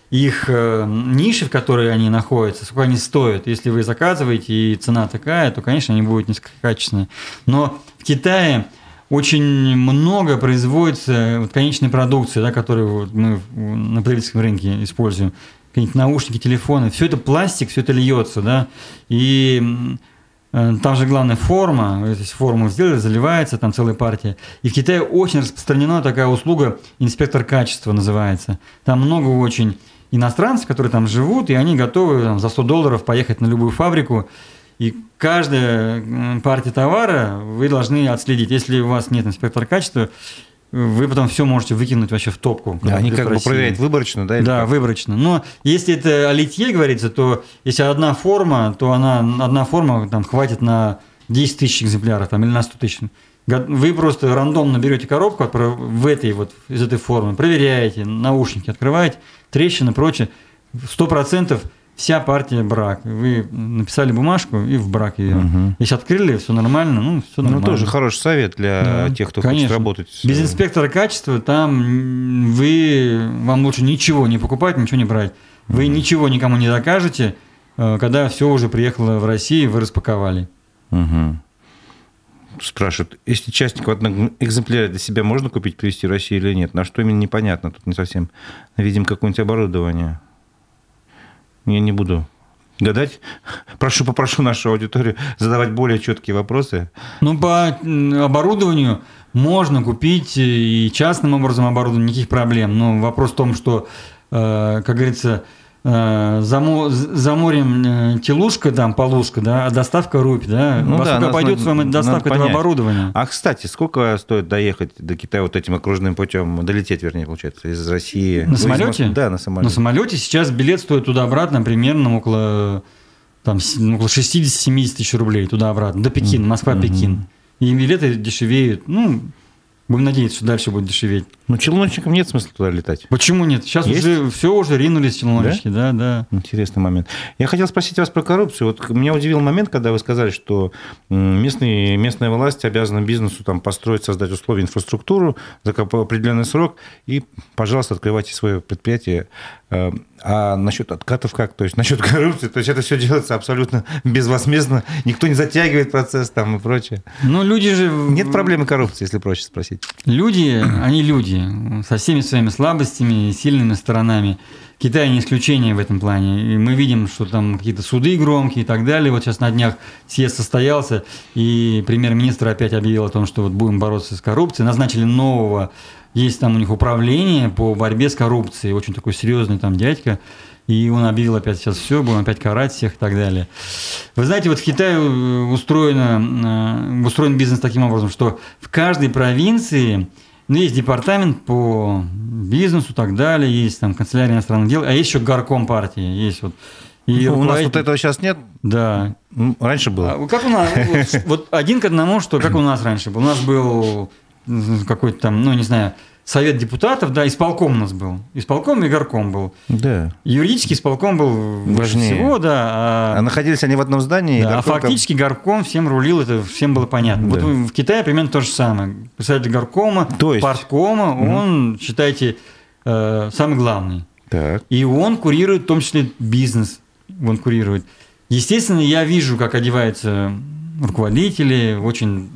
их э, ниши, в которой они находятся, сколько они стоят. Если вы заказываете и цена такая, то, конечно, они будут низкокачественные. Но в Китае очень много производится вот, конечной продукции, да, которую вот мы на потребительском рынке используем. Какие-нибудь наушники, телефоны. Все это пластик, все это льется, да. И э, там же главная форма, то есть форму сделали, заливается, там целая партия. И в Китае очень распространена такая услуга, инспектор качества называется. Там много очень иностранцев, которые там живут, и они готовы там, за 100 долларов поехать на любую фабрику и каждая партия товара вы должны отследить. Если у вас нет инспектора качества, вы потом все можете выкинуть вообще в топку. Да, они как бы проверяют выборочно, да? Да, как? выборочно. Но если это о литье говорится, то если одна форма, то она одна форма там хватит на 10 тысяч экземпляров там, или на 100 тысяч. Вы просто рандомно берете коробку в этой вот, из этой формы, проверяете, наушники открываете, трещины, прочее. Сто процентов вся партия брак. Вы написали бумажку и в брак ее. Угу. Если открыли, все нормально, ну, все нормально. Ну, тоже хороший совет для да, тех, кто конечно. хочет работать. Без инспектора качества там вы, вам лучше ничего не покупать, ничего не брать. Вы угу. ничего никому не докажете, э, когда все уже приехало в Россию, вы распаковали. Угу. Спрашивают, если частник в одном экземпляре для себя можно купить, привезти в Россию или нет? На что именно непонятно, тут не совсем. Видим какое-нибудь оборудование. Я не буду гадать. Прошу, попрошу нашу аудиторию задавать более четкие вопросы. Ну, по оборудованию можно купить и частным образом оборудование, никаких проблем. Но вопрос в том, что, э, как говорится, Э, за, за морем э, телушка, там, полушка, да, а доставка рубь, да, ну, во да, сколько пойдет с вами доставка этого оборудования? А, кстати, сколько стоит доехать до Китая вот этим окружным путем, долететь, вернее, получается, из России? На самолете? Да, на самолете. На самолете сейчас билет стоит туда-обратно примерно около, там, около 60-70 тысяч рублей туда-обратно, до Пекина, Москва-Пекин. И билеты дешевеют, ну, Будем надеяться, что дальше будет дешеветь. Ну, челночникам нет смысла туда летать. Почему нет? Сейчас Есть? уже все уже ринулись челночники, да? да, да. Интересный момент. Я хотел спросить вас про коррупцию. Вот меня удивил момент, когда вы сказали, что местные, местная власть обязана бизнесу там, построить, создать условия, инфраструктуру за определенный срок, и, пожалуйста, открывайте свое предприятие. А насчет откатов как? То есть насчет коррупции? То есть это все делается абсолютно безвозмездно, никто не затягивает процесс там и прочее. Ну, люди же... Нет проблемы коррупции, если проще спросить. Люди, они люди, со всеми своими слабостями и сильными сторонами. Китай не исключение в этом плане. И мы видим, что там какие-то суды громкие и так далее. Вот сейчас на днях съезд состоялся, и премьер-министр опять объявил о том, что вот будем бороться с коррупцией. Назначили нового есть там у них управление по борьбе с коррупцией, очень такой серьезный там дядька, и он объявил опять сейчас все, будем опять карать всех и так далее. Вы знаете, вот в Китае э, устроено, э, устроен бизнес таким образом, что в каждой провинции ну, есть департамент по бизнесу и так далее, есть там канцелярия иностранных дел, а есть еще горком партии, есть вот и ну, у нас вот этого сейчас нет? Да. Раньше было. А, как у нас? Вот, вот один к одному, что как у нас раньше был. У нас был какой-то там, ну, не знаю, совет депутатов, да, исполком у нас был. Исполком и горком был. Да. Юридический исполком был Важнее. всего, да. А А, находились они в одном здании? да, а горком там- фактически горком всем рулил, это всем было понятно. Да. Вот в Китае примерно то же самое. Представитель горкома, То есть? парткома, он, считайте, э, самый главный. Так. И он курирует в том числе бизнес. Он курирует. Естественно, я вижу, как одеваются руководители, очень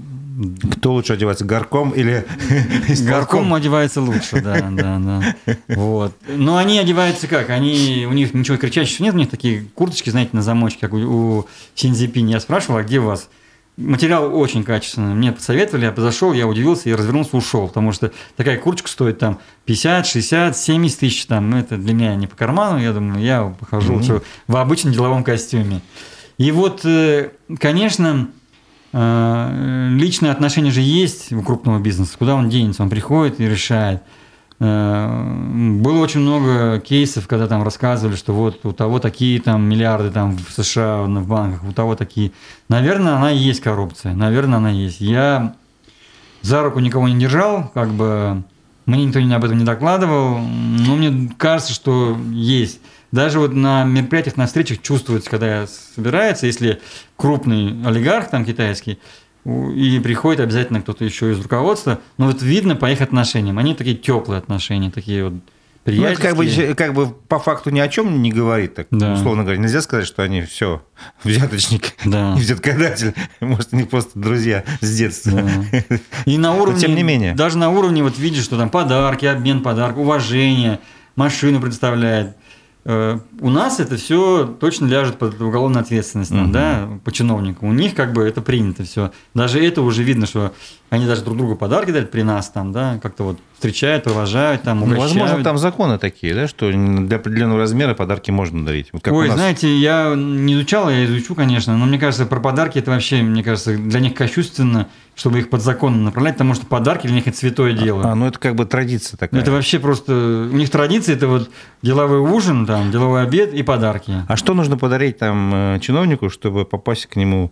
Кто лучше одевается, горком или? Горком одевается лучше, да, да, да. Вот. Но они одеваются как? Они, у них ничего кричащего нет, у них такие курточки, знаете, на замочке, как у, у Синзипини. Я спрашивал, а где у вас? Материал очень качественный. Мне посоветовали, я подошел, я удивился и развернулся, ушел. Потому что такая курточка стоит там 50, 60, 70 тысяч. Там, ну, это для меня не по карману. Я думаю, я похожу лучше в обычном деловом костюме. И вот, э, конечно, личные отношения же есть у крупного бизнеса. Куда он денется? Он приходит и решает. Э, Было очень много кейсов, когда там рассказывали, что вот у того такие там миллиарды там в США в банках, у того такие. Наверное, она и есть коррупция. Наверное, она есть. Я за руку никого не держал, как бы мне никто об этом не докладывал, но мне кажется, что есть. Даже вот на мероприятиях, на встречах чувствуется, когда собирается, если крупный олигарх там китайский, и приходит обязательно кто-то еще из руководства, но вот видно по их отношениям, они такие теплые отношения, такие вот Ну, это как бы, как бы по факту ни о чем не говорит, так, Да. условно говоря. Нельзя сказать, что они все взяточник Да. и взяткодатель. Может, они просто друзья с детства. Да. И на уровне, тем не менее. даже на уровне, вот видишь, что там подарки, обмен подарок, уважение, машину представляет. Э, У нас это все точно ляжет под уголовную ответственность, Мгм. да, по чиновникам. У них как бы это принято все. Даже это уже видно, что они даже друг другу подарки дают при нас, там, да, как-то вот встречают, уважают, там, Ну, угощают. возможно, там законы такие, да, что для определенного размера подарки можно дарить. Вот Ой, нас. знаете, я не изучал, я изучу, конечно, но мне кажется, про подарки это вообще, мне кажется, для них кощунственно, чтобы их под закон направлять, потому что подарки для них это святое дело. А, ну это как бы традиция такая. Это вообще просто... У них традиция это вот деловой ужин, там, деловой обед и подарки. А что нужно подарить там э, чиновнику, чтобы попасть к нему,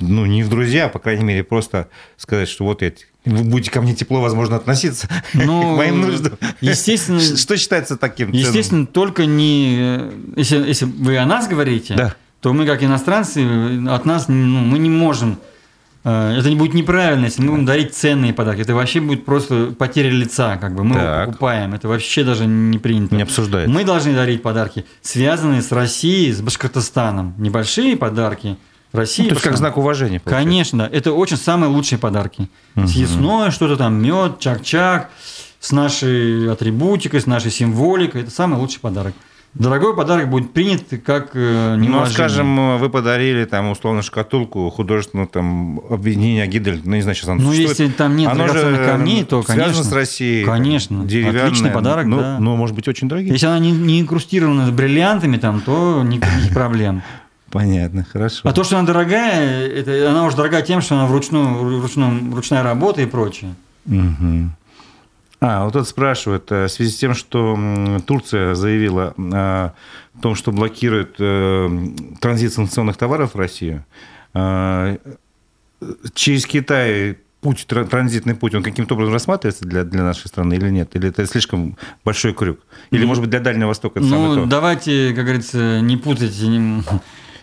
ну, не в друзья, а, по крайней мере, просто сказать, что вот я, вы будете ко мне тепло, возможно, относиться Ну, к моим нуждам. естественно- Что считается таким ценным? Естественно, только не... э, Если, если вы о нас говорите, Да. то мы, как иностранцы, э, от нас ну, мы не можем... э, Это не будет неправильно, если мы будем дарить ценные подарки. Это вообще будет просто потеря лица, как бы. Мы его Так. покупаем. Это вообще даже не принято. Не обсуждается. Мы должны дарить подарки, связанные с Россией, с Башкортостаном. Небольшие подарки. России. Ну, то есть как знак уважения. получается. Конечно. Это очень самые лучшие подарки. Съестное, что-то там, мед, чак-чак, с нашей атрибутикой, с нашей символикой. Это самый лучший подарок. Дорогой подарок будет принят как э, Ну, скажем, вы подарили там условно шкатулку художественного там объединения Гидель, ну не знаю, сейчас оно Ну, существует. если там нет Оно драгоценных камней, то, связано конечно. с Россией. Конечно. Деревянное. Отличный подарок, ну, да. Ну, может быть, очень дорогие. Если она не, не инкрустирована бриллиантами, там, то никаких проблем. Понятно, хорошо. А то, что она дорогая, это, она уже дорогая тем, что она вручную, вручную, ручная работа и прочее. Мгм. А, вот тут спрашивают, э, в связи с тем, что Турция заявила э, о том, что блокирует э, транзит санкционных товаров в Россию, через Китай путь, тра- транзитный путь, он каким-то образом рассматривается для, для нашей страны или нет? Или это слишком большой крюк? Или, может быть, для Дальнего Востока это самое Ну, то? давайте, как говорится, не путайте. не-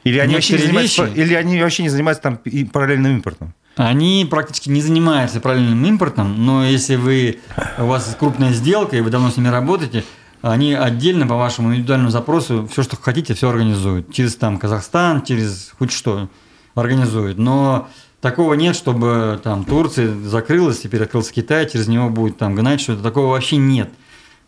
Или они, вообще не занимаются, или они вообще не занимаются там параллельным импортом? Они практически не занимаются параллельным импортом, но если вы, у вас крупная сделка, и вы давно с ними работаете, они отдельно по вашему индивидуальному запросу все, что хотите, все организуют. Через там Казахстан, через хоть что организуют. Но такого нет, чтобы там Турция закрылась, теперь открылся Китай, через него будет там гнать что-то. Такого вообще нет.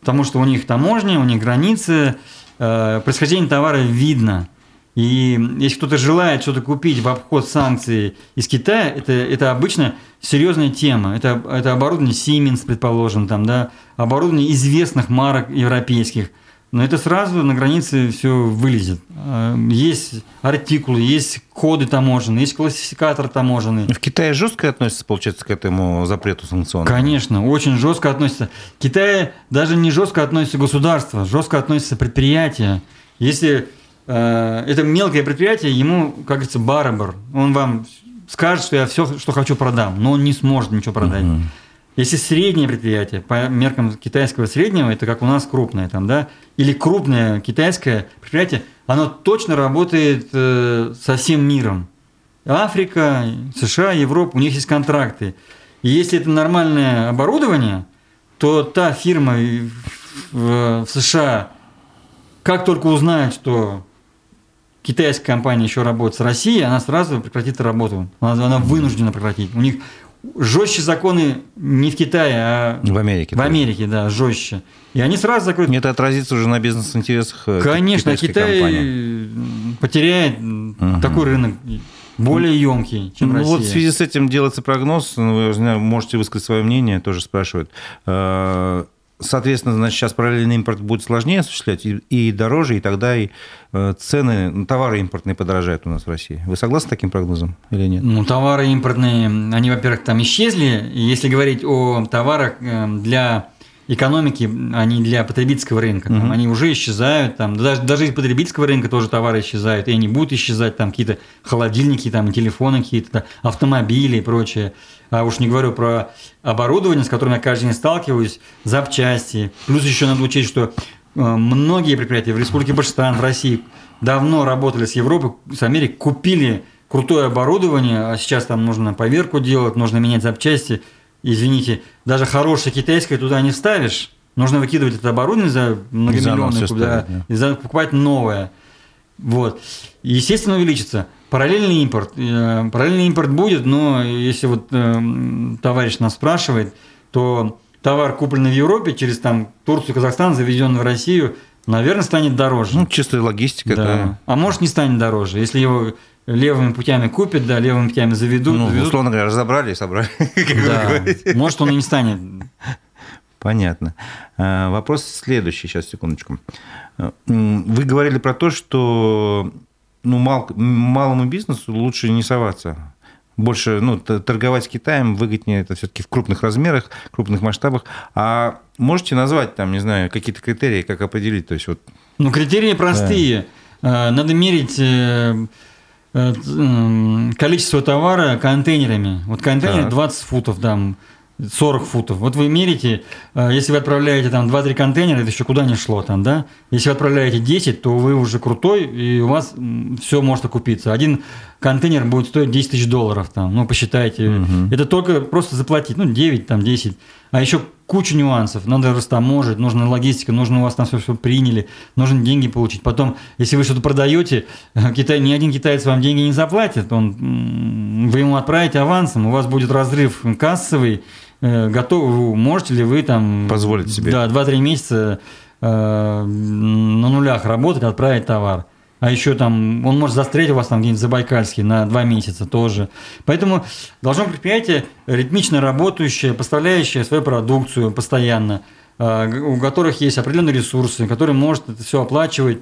Потому что у них таможня, у них границы, э, происхождение товара видно. И если кто-то желает что-то купить в обход санкций из Китая, это, это обычно серьезная тема. Это, это оборудование Siemens, предположим, там, да, оборудование известных марок европейских. Но это сразу на границе все вылезет. А, Есть артикулы, есть коды таможенные, есть классификатор таможенный. В Китае жестко относится, получается, к этому запрету санкционному? Конечно, очень жестко относится. В Китае даже не жестко относится государство, жестко относится предприятие. Если э, это мелкое предприятие, ему, как говорится, барабар. Он вам скажет, что я все, что хочу, продам, но он не сможет ничего продать. Если среднее предприятие, по меркам китайского среднего, это как у нас крупное там, да, или крупное китайское предприятие, оно точно работает э, со всем миром. Африка, США, Европа, у них есть контракты. И если это нормальное оборудование, то та фирма в, в США, как только узнает, что китайская компания еще работает с Россией, она сразу прекратит работу. Она, она вынуждена прекратить. У них жестче законы не в Китае, а в Америке. В Америке, да, жестче. И они сразу закроют. Это отразится уже на бизнес-интересах. Э, Конечно, Китай компании. потеряет угу. такой рынок более емкий, чем ну, Россия. Вот в связи с этим делается прогноз, ну, вы можете высказать свое мнение, тоже спрашивают. Соответственно, значит, сейчас параллельный импорт будет сложнее осуществлять и, и дороже, и тогда и э, цены, ну, товары импортные подорожают у нас в России. Вы согласны с таким прогнозом или нет? Ну, товары импортные, они, во-первых, там исчезли. И если говорить о товарах э, для экономики, не для потребительского рынка. Там, угу. Они уже исчезают, там, даже, даже из потребительского рынка тоже товары исчезают, и они будут исчезать, там какие-то холодильники, там, телефоны какие-то, автомобили и прочее. А уж не говорю про оборудование, с которым я каждый день сталкиваюсь, запчасти. Плюс еще надо учесть, что э, многие предприятия в Республике Башкортостан, в России давно работали с Европой, с Америкой, купили крутое оборудование, а сейчас там нужно поверку делать, нужно менять запчасти – извините, даже хорошее китайское туда не вставишь. Нужно выкидывать это оборудование за многомиллионные, да, да. и за, покупать новое. Вот. Естественно, увеличится. Параллельный импорт. Э, параллельный импорт будет, но если вот э, товарищ нас спрашивает, то товар, купленный в Европе, через там Турцию, Казахстан, завезенный в Россию, наверное, станет дороже. Ну, чистая логистика, да. да. А может, не станет дороже. Если его левыми путями купят, да, левыми путями заведут. Ну, заведут. условно говоря, разобрали и собрали. Да. Может, он и не станет. Понятно. А, вопрос следующий, сейчас, секундочку. Вы говорили про то, что ну, мал, малому бизнесу лучше не соваться. Больше ну, торговать с Китаем выгоднее это все-таки в крупных размерах, крупных масштабах. А можете назвать там, не знаю, какие-то критерии, как определить? То есть, вот... Ну, критерии простые. Да. Надо мерить э, Э, количество товара контейнерами. Вот контейнер так. 20 футов, там, 40 футов. Вот вы мерите, э, если вы отправляете там 2-3 контейнера, это еще куда не шло там, да? Если вы отправляете 10, то вы уже крутой, и у вас все может окупиться. Один контейнер будет стоить 10 тысяч долларов там, ну, посчитайте. Угу. Это только просто заплатить, ну, 9, там, 10. А еще куча нюансов. Надо растаможить, нужна логистика, нужно у вас там все, все приняли, нужно деньги получить. Потом, если вы что-то продаете, Китай, ни один китаец вам деньги не заплатит, он, вы ему отправите авансом, у вас будет разрыв кассовый, э, готов, можете ли вы там... Позволить себе. Да, 2-3 месяца э, на нулях работать, отправить товар а еще там он может застрять у вас там где-нибудь в Забайкальске на два месяца тоже. Поэтому должно предприятие ритмично работающее, поставляющее свою продукцию постоянно, а, у которых есть определенные ресурсы, который может это все оплачивать,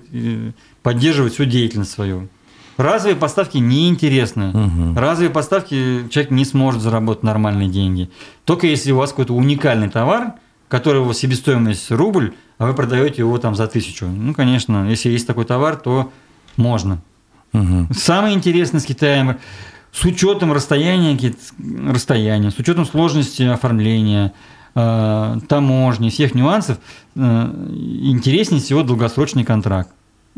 поддерживать всю деятельность свою. Разовые поставки неинтересны. Угу. Разовые поставки человек не сможет заработать нормальные деньги. Только если у вас какой-то уникальный товар, которого себестоимость рубль, а вы продаете его там за тысячу. Ну, конечно, если есть такой товар, то можно. Угу. Самое интересное с Китаем с учетом расстояния, расстояния, с учетом сложности оформления, э, таможни, всех нюансов, э, интереснее всего долгосрочный контракт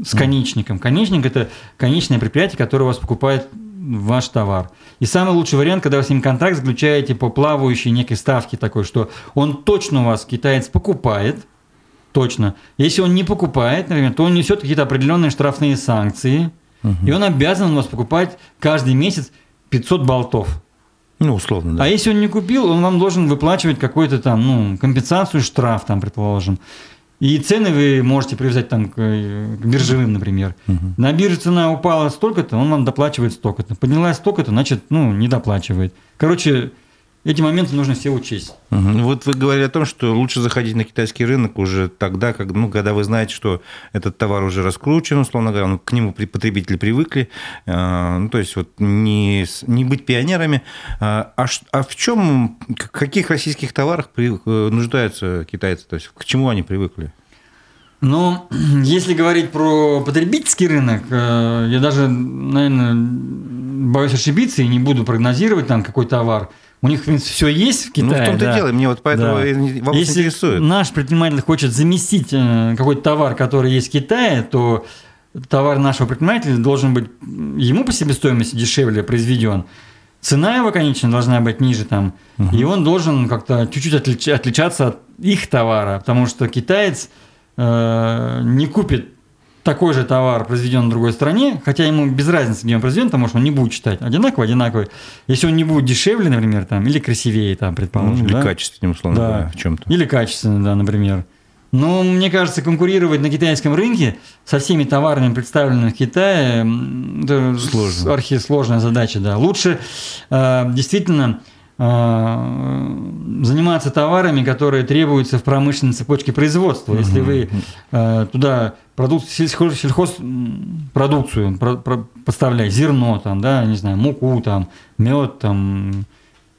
с конечником. Конечник – это конечное предприятие, которое у вас покупает ваш товар. И самый лучший вариант, когда вы с ним контракт заключаете по плавающей некой ставке такой, что он точно у вас, китаец, покупает – точно. Если он не покупает, например, то он несет какие-то определенные штрафные санкции, угу. и он обязан у вас покупать каждый месяц 500 болтов. Ну, условно, да. А если он не купил, он вам должен выплачивать какую-то там, ну, компенсацию, штраф там, предположим. И цены вы можете привязать там к, к биржевым, например. Угу. На бирже цена упала столько-то, он вам доплачивает столько-то. Поднялась столько-то, значит, ну, не доплачивает. Короче, эти моменты нужно все учесть. Угу. Вот вы говорили о том, что лучше заходить на китайский рынок уже тогда, как, ну, когда вы знаете, что этот товар уже раскручен, условно говоря, ну, к нему потребители привыкли. Э, ну, то есть вот не, не быть пионерами. А, а, а в чем, в каких российских товарах при, э, нуждаются китайцы? То есть к чему они привыкли? Ну, если говорить про потребительский рынок, э, я даже, наверное, боюсь ошибиться и не буду прогнозировать там какой товар – у них, в принципе, все есть в Китае. Ну, в том-то да. и дело, мне вот поэтому Да. вопрос Если интересует. наш предприниматель хочет заместить э, какой-то товар, который есть в Китае, то товар нашего предпринимателя должен быть ему по себестоимости дешевле произведен. Цена его, конечно, должна быть ниже там, и он должен как-то чуть-чуть отлич- отличаться от их товара, потому что китаец э, не купит такой же товар, произведен в другой стране, хотя ему без разницы, где он произведен, потому что он не будет читать одинаково, одинаковый. Если он не будет дешевле, например, там, или красивее, там, Ну, предположим, или да? качественнее, условно Да. говоря, в чем-то. Или качественно, да, например. Но мне кажется, конкурировать на китайском рынке со всеми товарами, представленными в Китае, это Сложно. архисложная задача, да. Лучше э, действительно заниматься товарами, которые требуются в промышленной цепочке производства. Если вы э, туда продукт, сельхоз, продукцию про- про- поставляете, зерно, там, да, не знаю, муку, там, мед, там,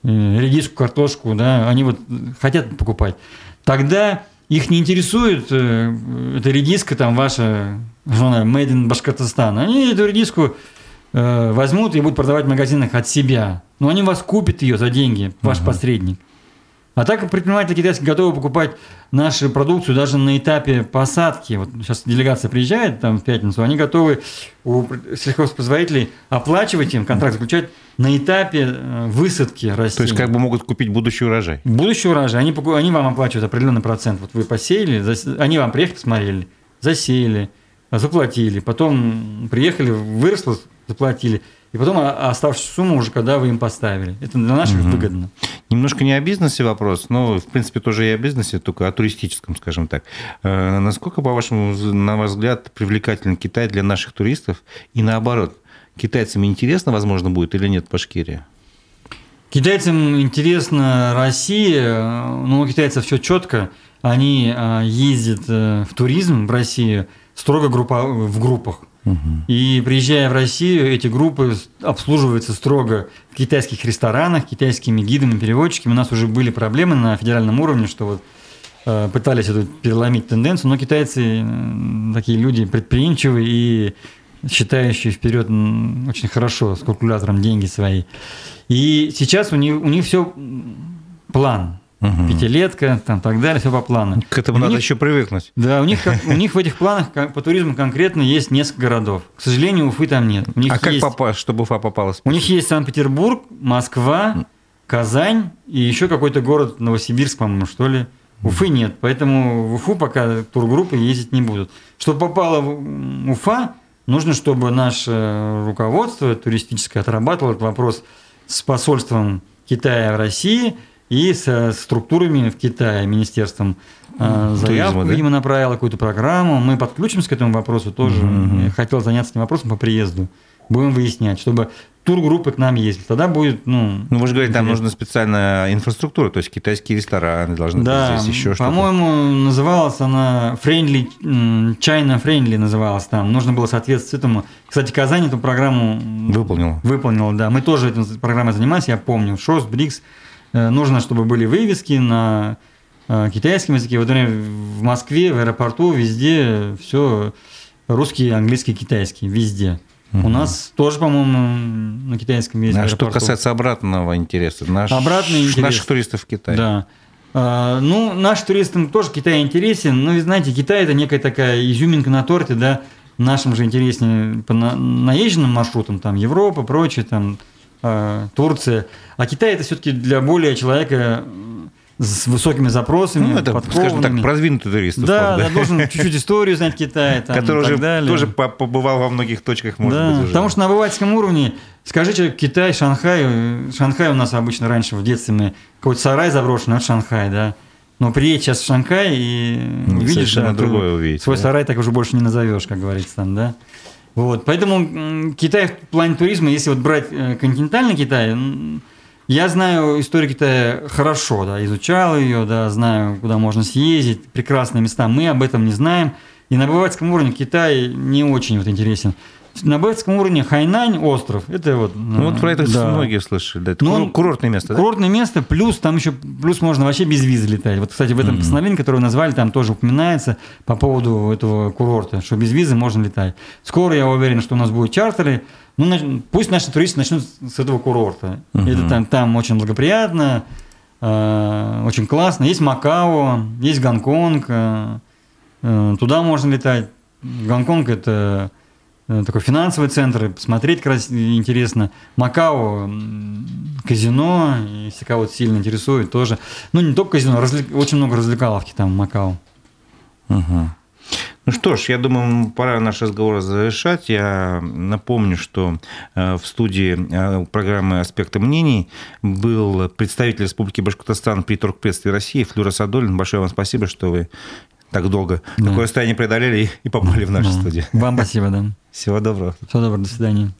э, редиску, картошку, да, они вот хотят покупать, тогда их не интересует э, эта редиска, там, ваша, она, made in Башкортостан. Они эту редиску э, возьмут и будут продавать в магазинах от себя. Но они вас купят ее за деньги, ваш посредник. А так предприниматели китайские готовы покупать нашу продукцию даже на этапе посадки. Вот сейчас делегация приезжает там в пятницу, они готовы у сельхозпроизводителей оплачивать им, контракт заключать на этапе э, высадки растений. То есть как бы могут купить будущий урожай. Будущий урожай, они, они вам оплачивают определенный процент. Вот вы посеяли, зас- они вам приехали, посмотрели, засеяли, заплатили, потом приехали, выросло, заплатили, и потом оставшуюся сумму уже, когда вы им поставили. Это для наших выгодно. Немножко не о бизнесе вопрос, но, в принципе, тоже и о бизнесе, только о туристическом, скажем так. Э, Насколько, по вашему, на ваш взгляд, привлекателен Китай для наших туристов? И наоборот, китайцам интересно, возможно, будет или нет Башкирия? Китайцам интересна Россия, э, но у китайцев все четко. Они э, ездят в туризм в Россию строго группа, в группах. И приезжая в Россию, эти группы обслуживаются строго в китайских ресторанах, китайскими гидами, переводчиками. У нас уже были проблемы на федеральном уровне, что вот э, пытались эту переломить тенденцию, но китайцы э, такие люди предприимчивые и считающие вперед очень хорошо с калькулятором деньги свои. И сейчас у них, у них все план. Пятилетка, там так далее, все по плану. К этому у надо них- еще привыкнуть. да, у них, как- у них в этих планах как по туризму конкретно есть несколько городов. К сожалению, Уфы там нет. У них А как есть, попасть, чтобы Уфа попалась? у них есть Санкт-Петербург, Москва, Казань и еще какой-то город Новосибирск, по-моему, что ли. Уфы нет, поэтому в Уфу пока тургруппы ездить не будут. Чтобы попало в Уфа, нужно, чтобы наше руководство туристическое отрабатывало этот вопрос с посольством Китая в России и со структурами в Китае, министерством э, Туризма, заявку, да? видимо, направила какую-то программу. Мы подключимся к этому вопросу тоже. Я хотел заняться этим вопросом по приезду. Будем выяснять, чтобы тургруппы к нам ездили. Тогда будет, ну... Ну, вы же говорите, там нужна специальная инфраструктура, то есть китайские рестораны должны Да, быть здесь, еще что-то. по-моему, называлась она Friendly, China Friendly называлась там. Нужно было соответствовать этому. Кстати, Казань эту программу Выполнила. выполнила, да. Мы тоже этой программой занимались, я помню. ШОС, БРИКС. Э, Нужно, чтобы были вывески на э, китайском языке. Вот, в Москве, в аэропорту, везде все русский, английский, китайский, везде. У нас тоже, по-моему, на китайском есть. в А что аэропорту. касается обратного интереса, наш, Обратный интерес. наших туристов в Китае. Да. А, ну, наш туристам тоже Китай интересен. Но, вы знаете, Китай это некая такая изюминка на торте, да. Нашим же интереснее по на- наезженным маршрутам, там Европа, прочее, там Турция. А Китай это все-таки для более человека с высокими запросами, Ну, это, скажем так, продвинутый турист. да, да, должен чуть-чуть историю знать Китая, там, который уже далее. тоже по- побывал во многих точках, может да, быть, уже. потому что на обывательском уровне, скажи человек Китай, Шанхай, э, Шанхай у нас обычно раньше в детстве мы какой-то сарай заброшенный, это Шанхай, да. Но приедь сейчас в Шанхай и Ну, совершенно да, другое увидите, свой да. сарай так уже больше не назовешь, как говорится там, да. Вот, поэтому Китай в плане туризма, если вот брать э, континентальный Китай, я знаю историю Китая хорошо, да, изучал ее, да, знаю, куда можно съездить, прекрасные места. Мы об этом не знаем. И на обывательском уровне Китай не очень вот интересен. На балтийском уровне Хайнань остров. Это вот. Ну, вот про это да. многие слышали. Да. Это Ну, кур- он- курортное место, да? Курортное место, плюс там еще плюс можно вообще без визы летать. Вот, кстати, в этом постановлении, которое вы назвали, там тоже упоминается по поводу этого курорта, что без визы можно летать. Скоро я уверен, что у нас будут чартеры. Ну, пусть наши туристы начнут с этого курорта. Это там, там очень благоприятно, э, очень классно. Есть Макао, есть Гонконг, э, э, туда можно летать. Гонконг это такой финансовый центр, посмотреть крас- интересно. Макао, казино, если кого-то сильно интересует, тоже. Ну, не только казино, развлек- очень много развлекаловки там в Макао. Мгм. Ну что ж, я думаю, пора наш разговор завершать. Я напомню, что э, в студии э, программы «Аспекты мнений» был представитель Республики Башкортостан при торгпредстве России Флюра Садолин. Большое вам спасибо, что вы так долго Да. такое состояние преодолели и- и попали в нашу Да. студию. Вам спасибо, да. Всего доброго. Всего доброго, до свидания.